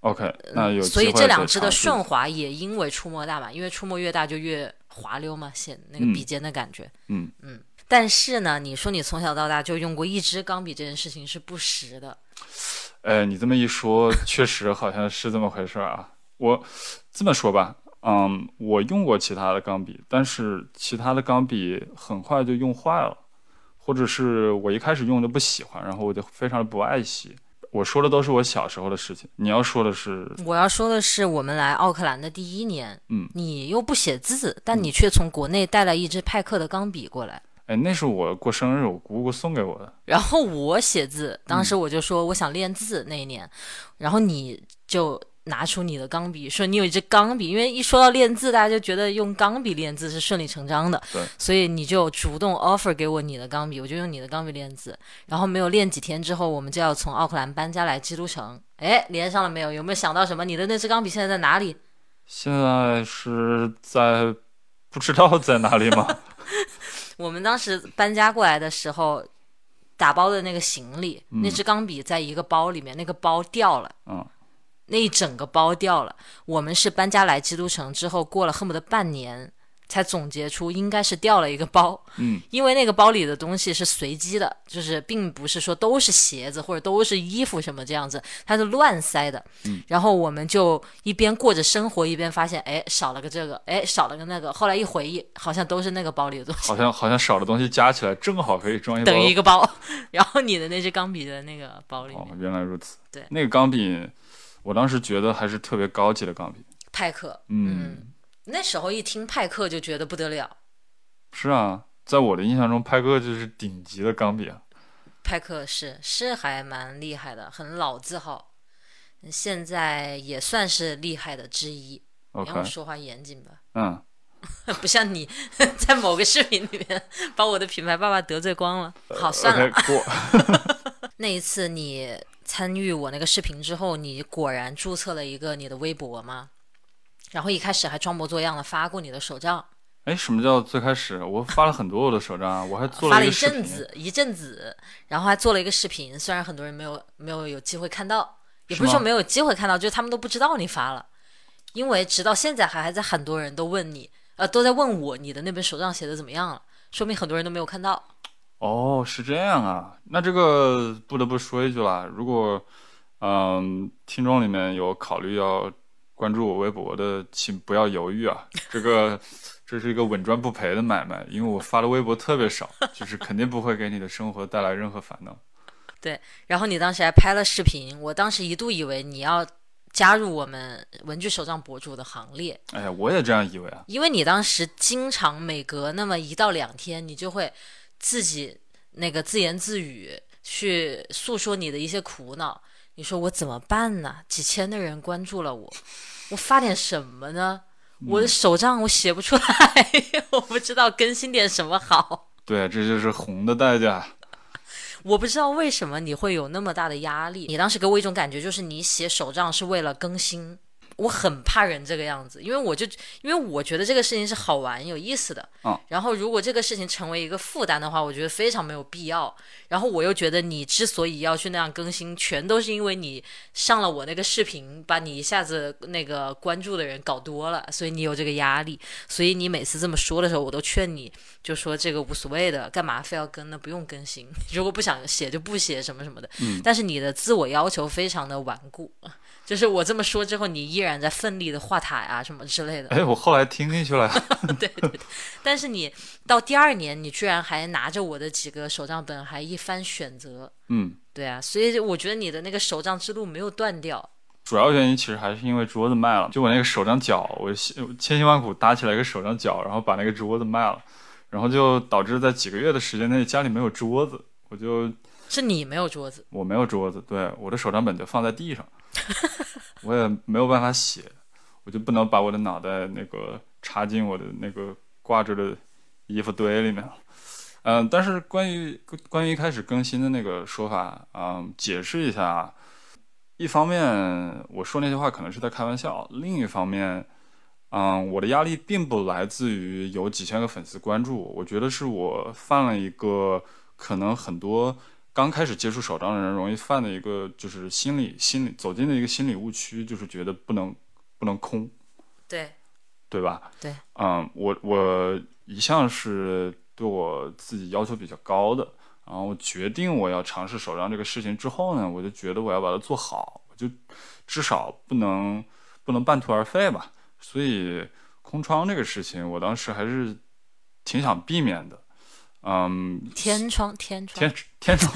OK，那有所以这两支的顺滑也因为出墨大嘛，因为出墨越大就越滑溜嘛，显那个笔尖的感觉。嗯嗯。但是呢，你说你从小到大就用过一支钢笔这件事情是不实的。哎，你这么一说，确实好像是这么回事啊。我这么说吧，嗯，我用过其他的钢笔，但是其他的钢笔很快就用坏了，或者是我一开始用的不喜欢，然后我就非常的不爱惜。我说的都是我小时候的事情，你要说的是，我要说的是我们来奥克兰的第一年，嗯，你又不写字，但你却从国内带了一支派克的钢笔过来。哎，那是我过生日，我姑姑送给我的。然后我写字，当时我就说我想练字那一年，然后你就。拿出你的钢笔，说你有一支钢笔，因为一说到练字，大家就觉得用钢笔练字是顺理成章的。对，所以你就主动 offer 给我你的钢笔，我就用你的钢笔练字。然后没有练几天之后，我们就要从奥克兰搬家来基督城。哎，连上了没有？有没有想到什么？你的那支钢笔现在在哪里？现在是在不知道在哪里吗？我们当时搬家过来的时候，打包的那个行李，那支钢笔在一个包里面，那个包掉了。嗯。那一整个包掉了。我们是搬家来基督城之后，过了恨不得半年，才总结出应该是掉了一个包。嗯，因为那个包里的东西是随机的，就是并不是说都是鞋子或者都是衣服什么这样子，它是乱塞的。嗯，然后我们就一边过着生活，一边发现，哎，少了个这个，哎，少了个那个。后来一回忆，好像都是那个包里的东西。好像好像少的东西加起来正好可以装一等于一个包。然后你的那支钢笔的那个包里。哦，原来如此。对，那个钢笔。我当时觉得还是特别高级的钢笔，派克。嗯，那时候一听派克就觉得不得了。是啊，在我的印象中，派克就是顶级的钢笔啊。派克是是还蛮厉害的，很老字号，现在也算是厉害的之一。你让我说话严谨吧。嗯，不像你 在某个视频里面把我的品牌爸爸得罪光了。好，算了。过。那一次你。参与我那个视频之后，你果然注册了一个你的微博吗？然后一开始还装模作样的发过你的手账。哎，什么叫最开始？我发了很多我的手账，我还做了一阵子，一阵子，然后还做了一个视频。虽然很多人没有没有有机会看到，也不是说没有机会看到，就是他们都不知道你发了。因为直到现在还还在很多人都问你，呃，都在问我你的那本手账写的怎么样了，说明很多人都没有看到。哦，是这样啊，那这个不得不说一句啦，如果，嗯，听众里面有考虑要关注我微博的，请不要犹豫啊，这个这是一个稳赚不赔的买卖，因为我发的微博特别少，就是肯定不会给你的生活带来任何烦恼。对，然后你当时还拍了视频，我当时一度以为你要加入我们文具手账博主的行列。哎呀，我也这样以为啊，因为你当时经常每隔那么一到两天，你就会。自己那个自言自语去诉说你的一些苦恼，你说我怎么办呢？几千的人关注了我，我发点什么呢？我的手账我写不出来，我不知道更新点什么好。对，这就是红的代价。我不知道为什么你会有那么大的压力。你当时给我一种感觉，就是你写手账是为了更新。我很怕人这个样子，因为我就因为我觉得这个事情是好玩有意思的，嗯，然后如果这个事情成为一个负担的话，我觉得非常没有必要。然后我又觉得你之所以要去那样更新，全都是因为你上了我那个视频，把你一下子那个关注的人搞多了，所以你有这个压力。所以你每次这么说的时候，我都劝你就说这个无所谓的，干嘛非要跟呢？不用更新，如果不想写就不写什么什么的。嗯，但是你的自我要求非常的顽固。就是我这么说之后，你依然在奋力的画塔呀，什么之类的。哎，我后来听进去了。对对对，但是你到第二年，你居然还拿着我的几个手账本，还一番选择。嗯，对啊，所以我觉得你的那个手账之路没有断掉。主要原因其实还是因为桌子卖了，就我那个手账角，我千辛万苦搭起来一个手账角，然后把那个桌子卖了，然后就导致在几个月的时间内家里没有桌子，我就。是你没有桌子，我没有桌子，对，我的手账本就放在地上。我也没有办法写，我就不能把我的脑袋那个插进我的那个挂着的衣服堆里面。嗯，但是关于关于一开始更新的那个说法，嗯，解释一下。一方面我说那些话可能是在开玩笑，另一方面，嗯，我的压力并不来自于有几千个粉丝关注我，我觉得是我犯了一个可能很多刚开始接触手账的人容易犯的一个就是心理心理走进的一个心理误区，就是觉得不能不能空，对对吧？对，嗯，我我一向是对我自己要求比较高的，然后决定我要尝试手账这个事情之后呢，我就觉得我要把它做好，我就至少不能不能半途而废吧。所以空窗这个事情，我当时还是挺想避免的。嗯，天窗天窗天天窗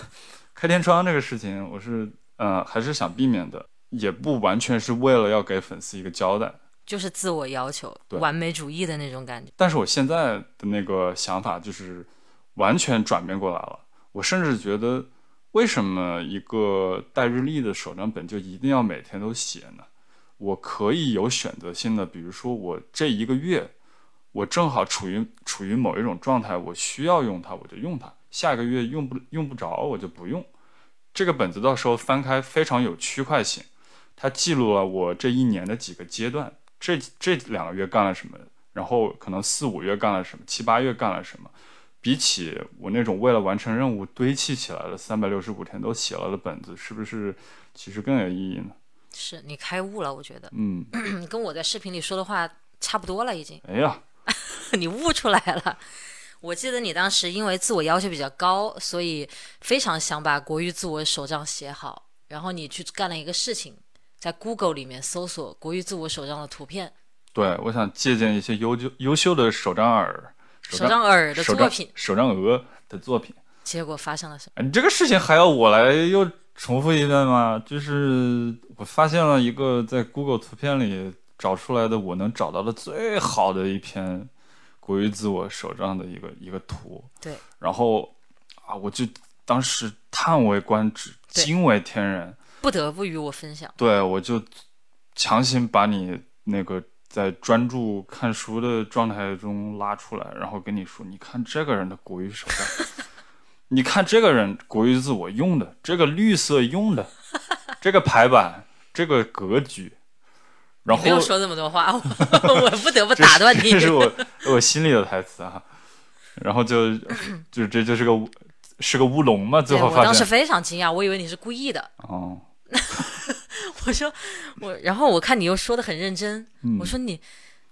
开天窗这个事情，我是呃还是想避免的，也不完全是为了要给粉丝一个交代，就是自我要求、对完美主义的那种感觉。但是我现在的那个想法就是完全转变过来了。我甚至觉得，为什么一个带日历的手账本就一定要每天都写呢？我可以有选择性的，比如说我这一个月，我正好处于处于某一种状态，我需要用它，我就用它；下个月用不用不着，我就不用。这个本子到时候翻开非常有区块性，它记录了我这一年的几个阶段，这这两个月干了什么，然后可能四五月干了什么，七八月干了什么。比起我那种为了完成任务堆砌起来的三百六十五天都写了的本子，是不是其实更有意义呢？是你开悟了，我觉得嗯，跟我在视频里说的话差不多了，已经。哎呀，你悟出来了。我记得你当时因为自我要求比较高，所以非常想把国语自我手账写好，然后你去干了一个事情，在 Google 里面搜索国语自我手账的图片，对，我想借鉴一些优秀优秀的手账耳、手账耳的作品，手账鹅的作品。结果发生了什么？哎，你这个事情还要我来又重复一遍吗？就是我发现了一个在 Google 图片里找出来的我能找到的最好的一篇国语自我手账的一个一个图，对，然后啊，我就当时叹为观止，惊为天人。不得不与我分享。对，我就强行把你那个在专注看书的状态中拉出来，然后跟你说，你看这个人的国语手账，你看这个人国语自我用的这个绿色用的，这个排版，这个格局，然后不用说这么多话，我 我不得不打断你这。是我我心里的台词啊。然后就就这就是个乌是个乌龙嘛，最后发现我当时非常惊讶，我以为你是故意的。哦，我说我，然后我看你又说的很认真，嗯我说你，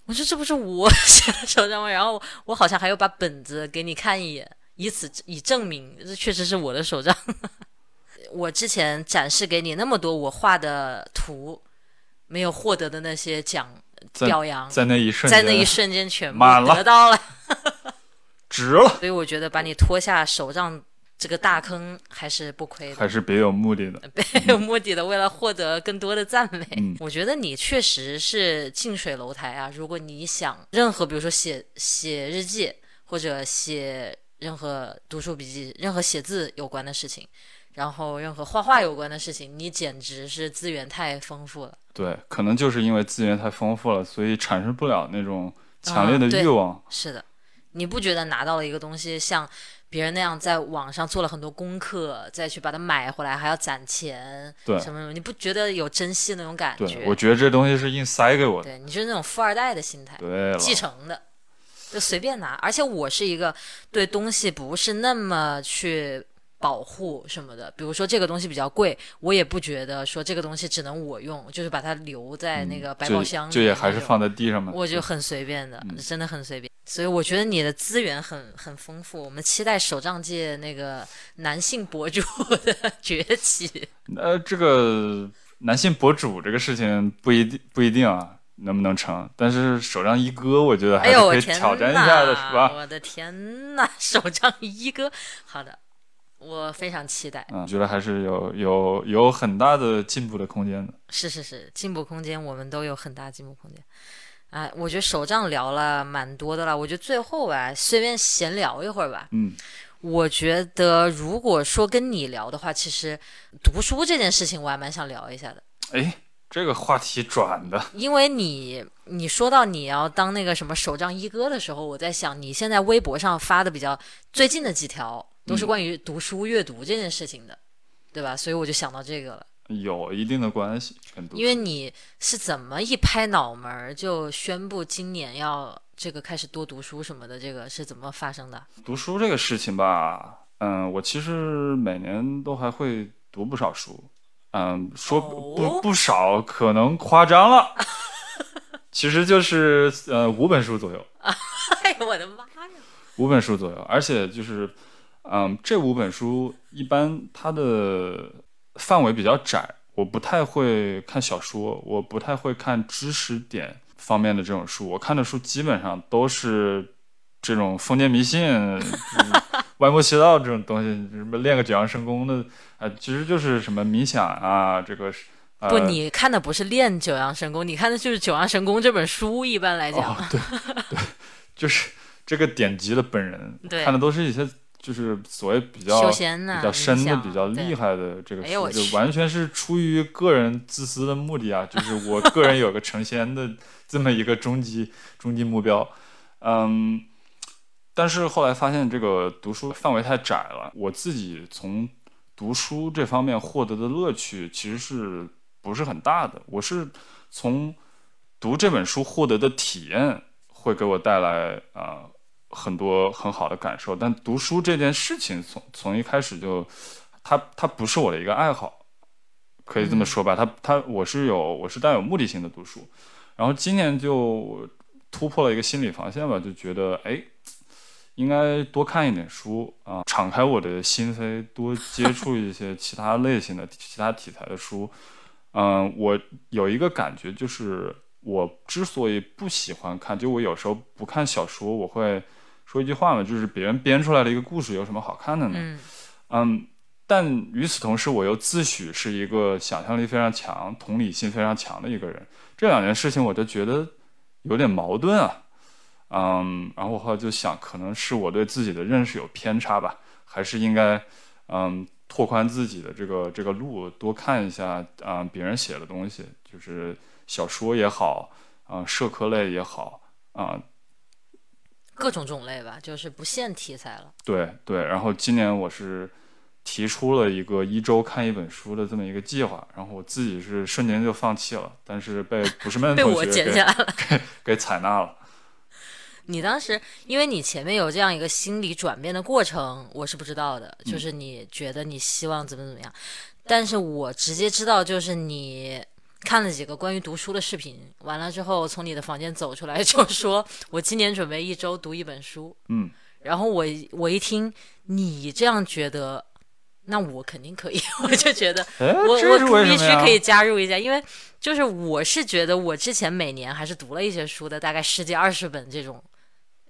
我说这不是我 写的手账吗？然后我好像还要把本子给你看一眼，以此以证明这确实是我的手账。我之前展示给你那么多我画的图，没有获得的那些奖表扬，在那一瞬间，在那一瞬间全部满了得到了，值了，所以我觉得把你拖下手账这个大坑还是不亏的。还是别有目的的。别有目的的，为了获得更多的赞美。嗯我觉得你确实是近水楼台啊。如果你想任何，比如说写写日记，或者写任何读书笔记、任何写字有关的事情，然后任何画画有关的事情，你简直是资源太丰富了。对，可能就是因为资源太丰富了，所以产生不了那种强烈的欲望。是的，你不觉得拿到了一个东西，像别人那样在网上做了很多功课，再去把它买回来，还要攒钱，对什么什么，你不觉得有珍惜那种感觉？对，我觉得这东西是硬塞给我的。对你就是那种富二代的心态，对，继承的，就随便拿。而且我是一个对东西不是那么去保护什么的，比如说这个东西比较贵，我也不觉得说这个东西只能我用，就是把它留在那个百宝箱里、嗯就就也还是放在地上嘛。我就很随便的，嗯真的很随便。所以我觉得你的资源很很丰富，我们期待手账界那个男性博主的 崛起。呃，这个男性博主这个事情不一定不一定啊，能不能成？但是手账一哥，我觉得还是可以挑战一下的，是吧？我的天呐，手账一哥，好的，我非常期待。嗯，觉得还是有有有很大的进步的空间的。是是是，进步空间我们都有很大进步空间。啊，我觉得手账聊了蛮多的了，我觉得最后吧，随便闲聊一会儿吧。嗯，我觉得如果说跟你聊的话，其实读书这件事情我还蛮想聊一下的，哎，这个话题转的，因为你你说到你要当那个什么手账一哥的时候，我在想你现在微博上发的比较最近的几条都是嗯关于读书阅读这件事情的，对吧？所以我就想到这个了。有一定的关系，跟读因为你是怎么一拍脑门儿就宣布今年要这个开始多读书什么的，这个是怎么发生的？读书这个事情吧，嗯，我其实每年都还会读不少书。嗯，说哦不不少，可能夸张了。其实就是呃五本书左右，哎呦我的妈呀！五本书左右，而且就是，嗯，这五本书一般它的范围比较窄，我不太会看小说，我不太会看知识点方面的这种书，我看的书基本上都是这种封建迷信、歪 门邪道这种东西，什么练个九阳神功的，啊、其实就是什么冥想啊，这个不，你看的不是练九阳神功，你看的就是《九阳神功》这本书。一般来讲，哦、对对，就是这个典籍的本人对看的都是一些就是所谓比较比较深的、比较厉害的这个书，就完全是出于个人自私的目的啊，就是我个人有个成仙的 这么一个终极终极目标，嗯。但是后来发现这个读书范围太窄了，我自己从读书这方面获得的乐趣其实是不是很大的。我是从读这本书获得的体验会给我带来啊、呃、很多很好的感受，但读书这件事情从从一开始就，它它不是我的一个爱好，可以这么说吧，它它我是有我是带有目的性的读书，然后今年就突破了一个心理防线吧，就觉得哎。应该多看一点书啊，敞开我的心扉，多接触一些其他类型的、其他题材的书。嗯，我有一个感觉，就是我之所以不喜欢看，就我有时候不看小说，我会说一句话嘛，就是别人编出来的一个故事有什么好看的呢？嗯嗯，但与此同时，我又自诩是一个想象力非常强、同理心非常强的一个人。这两件事情，我就觉得有点矛盾啊。嗯，然后我后来就想，可能是我对自己的认识有偏差吧，还是应该嗯拓宽自己的这个这个路，多看一下啊、嗯、别人写的东西，就是小说也好啊、呃，社科类也好啊。各种种类吧，就是不限题材了。对对，然后今年我是提出了一个一周看一本书的这么一个计划，然后我自己是瞬间就放弃了，但是被不是闷 被我捡下来了。给给采纳了。你当时，因为你前面有这样一个心理转变的过程，我是不知道的。就是你觉得你希望怎么怎么样，但是我直接知道，就是你看了几个关于读书的视频，完了之后从你的房间走出来，就说我今年准备一周读一本书。嗯，然后我我一听你这样觉得，那我肯定可以，我就觉得哎，我我必？须可以加入一下，因为就是我是觉得我之前每年还是读了一些书的，大概十几二十本这种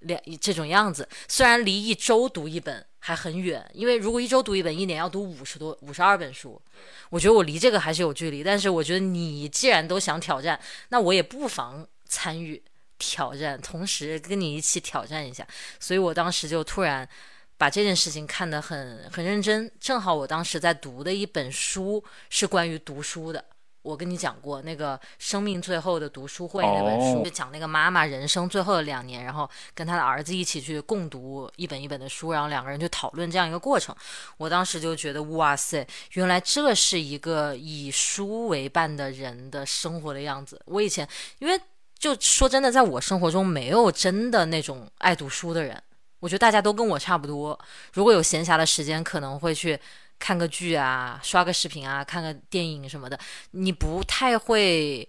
两这种样子。虽然离一周读一本还很远，因为如果一周读一本，一年要读五十多五十二本书，我觉得我离这个还是有距离。但是我觉得你既然都想挑战，那我也不妨参与挑战，同时跟你一起挑战一下。所以我当时就突然。把这件事情看得很很认真，正好我当时在读的一本书是关于读书的。我跟你讲过那个《生命最后的读书会》那本书，哦就讲那个妈妈人生最后的两年，然后跟她的儿子一起去共读一本一本的书，然后两个人去讨论这样一个过程。我当时就觉得，哇塞，原来这是一个以书为伴的人的生活的样子。我以前因为就说真的，在我生活中没有真的那种爱读书的人。我觉得大家都跟我差不多，如果有闲暇的时间，可能会去看个剧啊，刷个视频啊，看个电影什么的。你不太会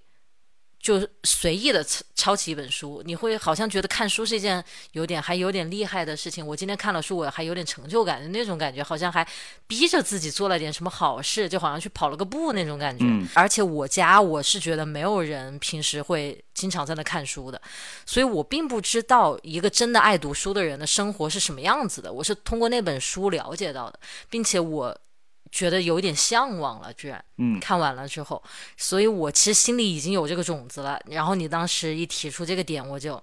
就随意的抄起一本书，你会好像觉得看书是一件有点还有点厉害的事情。我今天看了书，我还有点成就感的那种感觉，好像还逼着自己做了点什么好事，就好像去跑了个步那种感觉。嗯而且我家我是觉得没有人平时会经常在那看书的，所以我并不知道一个真的爱读书的人的生活是什么样子的。我是通过那本书了解到的，并且我觉得有一点向往了，居然。嗯看完了之后，所以我其实心里已经有这个种子了。然后你当时一提出这个点，我就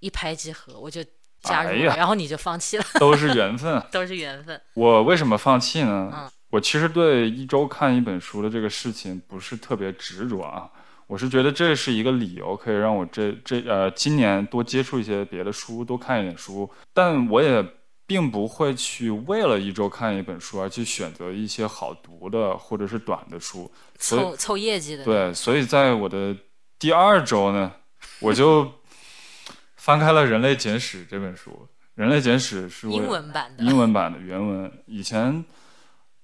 一拍即合，我就加入了，哎然后你就放弃了，都是缘分啊。都是缘分。我为什么放弃呢？嗯我其实对一周看一本书的这个事情不是特别执着啊，我是觉得这是一个理由，可以让我这这呃今年多接触一些别的书，多看一点书，但我也并不会去为了一周看一本书而去选择一些好读的或者是短的书，凑凑业绩的，对，所以在我的第二周呢，我就翻开了《人类简史》这本书，人类简史》是英文版的，英文版的原文。以前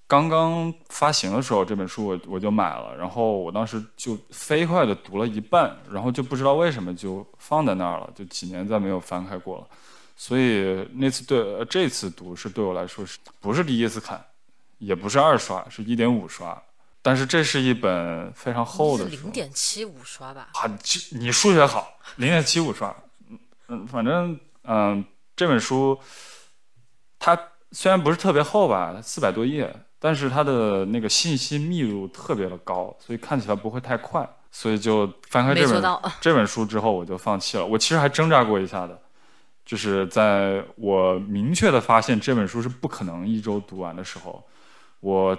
刚刚发行的时候，这本书我我就买了，然后我当时就飞快的读了一半，然后就不知道为什么就放在那儿了，就几年再没有翻开过了。所以那次对这次读是对我来说是不是第一次看，也不是二刷，是一点五刷。但是这是一本非常厚的书，零点七五刷吧？啊，你数学好，零点七五刷。嗯嗯，反正嗯，这本书它虽然不是特别厚吧，四百多页，但是它的那个信息密度特别的高，所以看起来不会太快。所以就翻开这本这本书之后，我就放弃了。我其实还挣扎过一下的，就是在我明确的发现这本书是不可能一周读完的时候，我。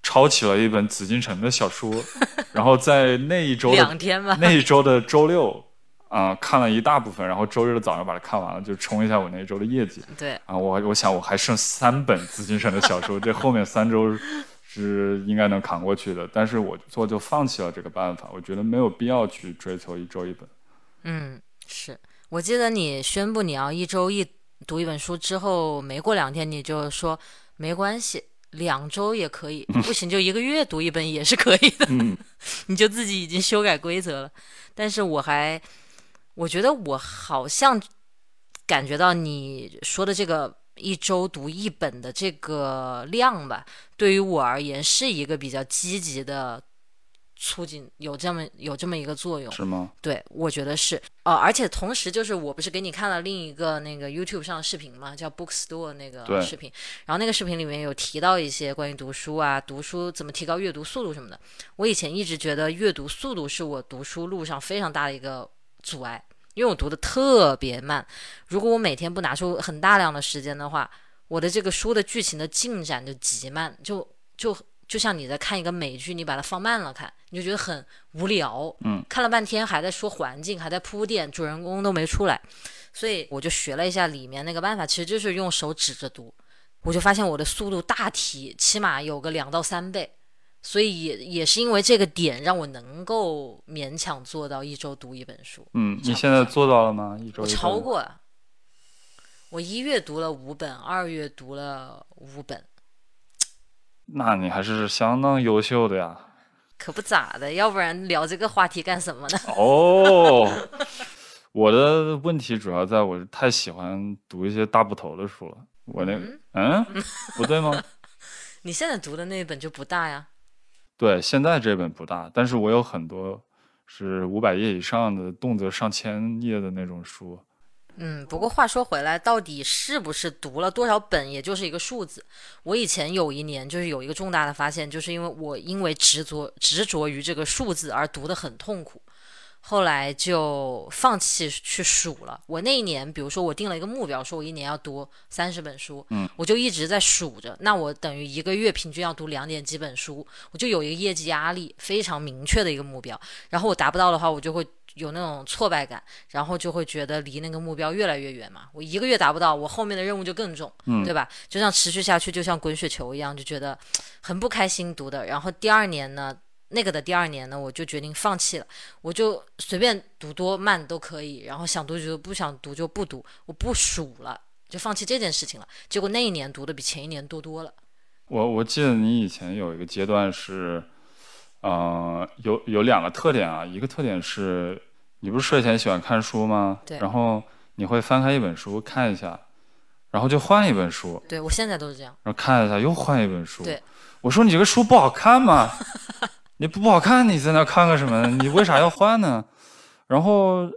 抄起了一本紫禁城的小说，然后在那一周两天吧，那一周的周六啊看了一大部分，然后周日的早上把它看完了，就冲一下我那一周的业绩。对啊，我我想我还剩三本紫禁城的小说，这后面三周是应该能扛过去的，但是我我就放弃了这个办法，我觉得没有必要去追求一周一本。嗯，是我记得你宣布你要一周一读一本书之后，没过两天你就说没关系。两周也可以，不行就一个月读一本也是可以的。你就自己已经修改规则了，但是我还，我觉得我好像感觉到你说的这个一周读一本的这个量吧，对于我而言是一个比较积极的。促进有这么有这么一个作用是吗？对，我觉得是。呃，而且同时就是我不是给你看了另一个那个 YouTube 上的视频嘛，叫 Bookstore 那个视频。然后那个视频里面有提到一些关于读书啊，读书怎么提高阅读速度什么的。我以前一直觉得阅读速度是我读书路上非常大的一个阻碍，因为我读的特别慢。如果我每天不拿出很大量的时间的话，我的这个书的剧情的进展就极慢，就就。就像你在看一个美剧，你把它放慢了看，你就觉得很无聊。嗯，看了半天还在说环境，还在铺垫，主人公都没出来，所以我就学了一下里面那个办法，其实就是用手指着读，我就发现我的速度大提，起码有个两到三倍。所以也也是因为这个点，让我能够勉强做到一周读一本书。嗯，你现在做到了吗？一周？我超过了。我一月读了五本，二月读了五本。那你还是相当优秀的呀，可不咋的，要不然聊这个话题干什么呢？哦，我的问题主要在我太喜欢读一些大部头的书了。我那嗯，不对吗？你现在读的那本就不大呀。对，现在这本不大，但是我有很多是五百页以上的，动辄上千页的那种书。嗯，不过话说回来，到底是不是读了多少本，也就是一个数字。我以前有一年就是有一个重大的发现，就是因为我因为执着执着于这个数字而读得很痛苦，后来就放弃去数了。我那一年，比如说我定了一个目标，说我一年要读三十本书，嗯，我就一直在数着，那我等于一个月平均要读两点几本书，我就有一个业绩压力非常明确的一个目标，然后我达不到的话，我就会。有那种挫败感，然后就会觉得离那个目标越来越远嘛。我一个月达不到，我后面的任务就更重，对吧？就像持续下去，就像滚雪球一样，就觉得很不开心读的。然后第二年呢，那个的第二年呢，我就决定放弃了，我就随便读多慢都可以，然后想读就不想读就不读，我不数了，就放弃这件事情了。结果那一年读的比前一年多多了。我我记得你以前有一个阶段是，呃，有有两个特点啊，一个特点是。你不是睡前喜欢看书吗？对。然后你会翻开一本书看一下，然后就换一本书。对，我现在都是这样。然后看一下又换一本书。对。我说你这个书不好看吗？你不不好看，你在那看个什么？你为啥要换呢？然后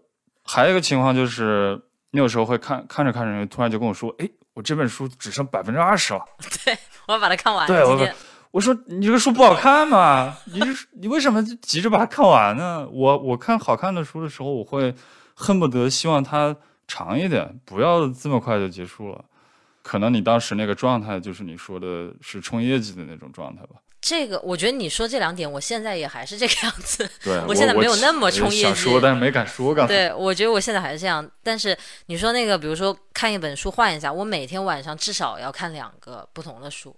还有一个情况就是，你有时候会看看着看着，突然就跟我说：“哎，我这本书只剩百分之二十了。”对，我要把它看完。对，我。我说你这个书不好看吗？你你为什么急着把它看完呢？我我看好看的书的时候，我会恨不得希望它长一点，不要这么快就结束了。可能你当时那个状态就是你说的是冲业绩的那种状态吧。这个我觉得你说这两点，我现在也还是这个样子。对，我现在没有那么冲业绩。想说，但是没敢说。刚才。对，我觉得我现在还是这样。但是你说那个，比如说看一本书换一下，我每天晚上至少要看两个不同的书。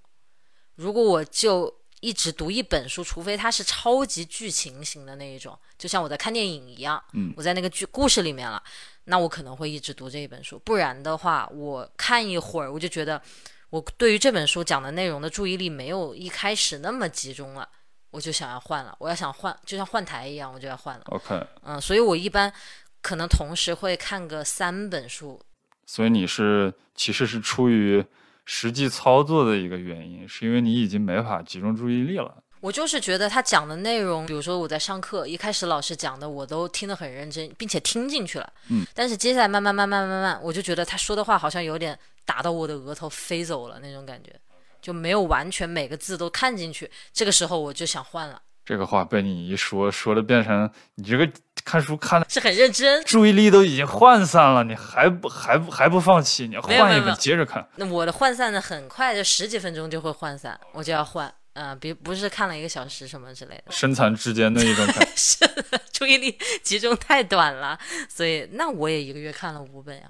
如果我就一直读一本书，除非它是超级剧情型的那一种，就像我在看电影一样，嗯，我在那个剧故事里面了，那我可能会一直读这一本书。不然的话，我看一会儿，我就觉得我对于这本书讲的内容的注意力没有一开始那么集中了，我就想要换了。我要想换，就像换台一样，我就要换了。OK，嗯，所以我一般可能同时会看个三本书。所以你是其实是出于实际操作的一个原因，是因为你已经没法集中注意力了。我就是觉得他讲的内容，比如说我在上课，一开始老师讲的我都听得很认真，并且听进去了。嗯。但是接下来慢慢慢慢慢慢，我就觉得他说的话好像有点打到我的额头飞走了那种感觉，就没有完全每个字都看进去。这个时候我就想换了，这个话被你一说，说的变成你这个看书看的是很认真。注意力都已经涣散了，你还不还不还不放弃？你要换一本接着看。那我的涣散的很快，就十几分钟就会涣散，我就要换。嗯、别不是看了一个小时什么之类的。身残志坚的一种感 是的，注意力集中太短了，所以那我也一个月看了五本呀。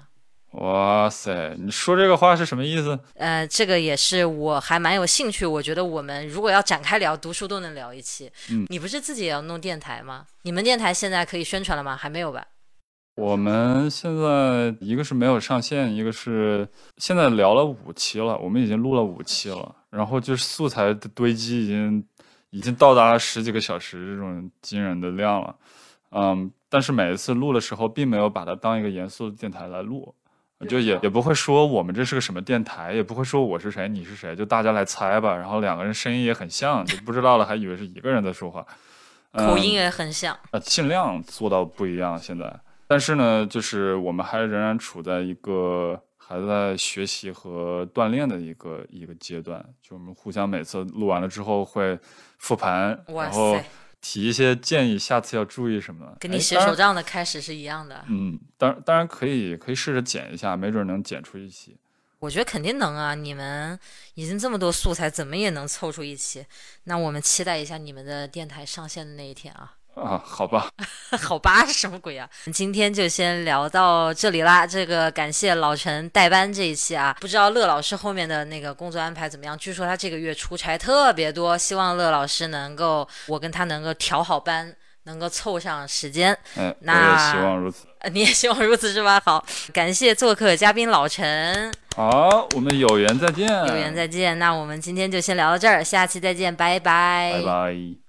哇塞，你说这个话是什么意思？呃，这个也是我还蛮有兴趣。我觉得我们如果要展开聊读书，都能聊一期。嗯你不是自己也要弄电台吗？你们电台现在可以宣传了吗？还没有吧？我们现在一个是没有上线，一个是现在聊了五期了，我们已经录了五期了，然后就是素材的堆积已经已经到达了十几个小时这种惊人的量了，嗯，但是每一次录的时候，并没有把它当一个严肃的电台来录，就也也不会说我们这是个什么电台，也不会说我是谁你是谁，就大家来猜吧，然后两个人声音也很像，就不知道了还以为是一个人在说话，嗯口音也很像。呃，尽量做到不一样。现在，但是呢，就是我们还仍然处在一个还在学习和锻炼的一个一个阶段。就我们互相每次录完了之后会复盘，哇然后塞，提一些建议，下次要注意什么。跟你写手账的开始是一样的。嗯，当然当然可以可以试着剪一下，没准能剪出一期。我觉得肯定能啊！你们已经这么多素材，怎么也能凑出一期。那我们期待一下你们的电台上线的那一天啊！啊，好吧，好吧，是什么鬼啊？今天就先聊到这里啦。这个感谢老陈代班这一期啊，不知道乐老师后面的那个工作安排怎么样？据说他这个月出差特别多，希望乐老师能够，我跟他能够调好班，能够凑上时间。哎，我也那希望如此。呃 你也希望如此是吧？好，感谢做客嘉宾老陈，好，我们有缘再见，有缘再见。那我们今天就先聊到这儿，下期再见，拜拜拜拜。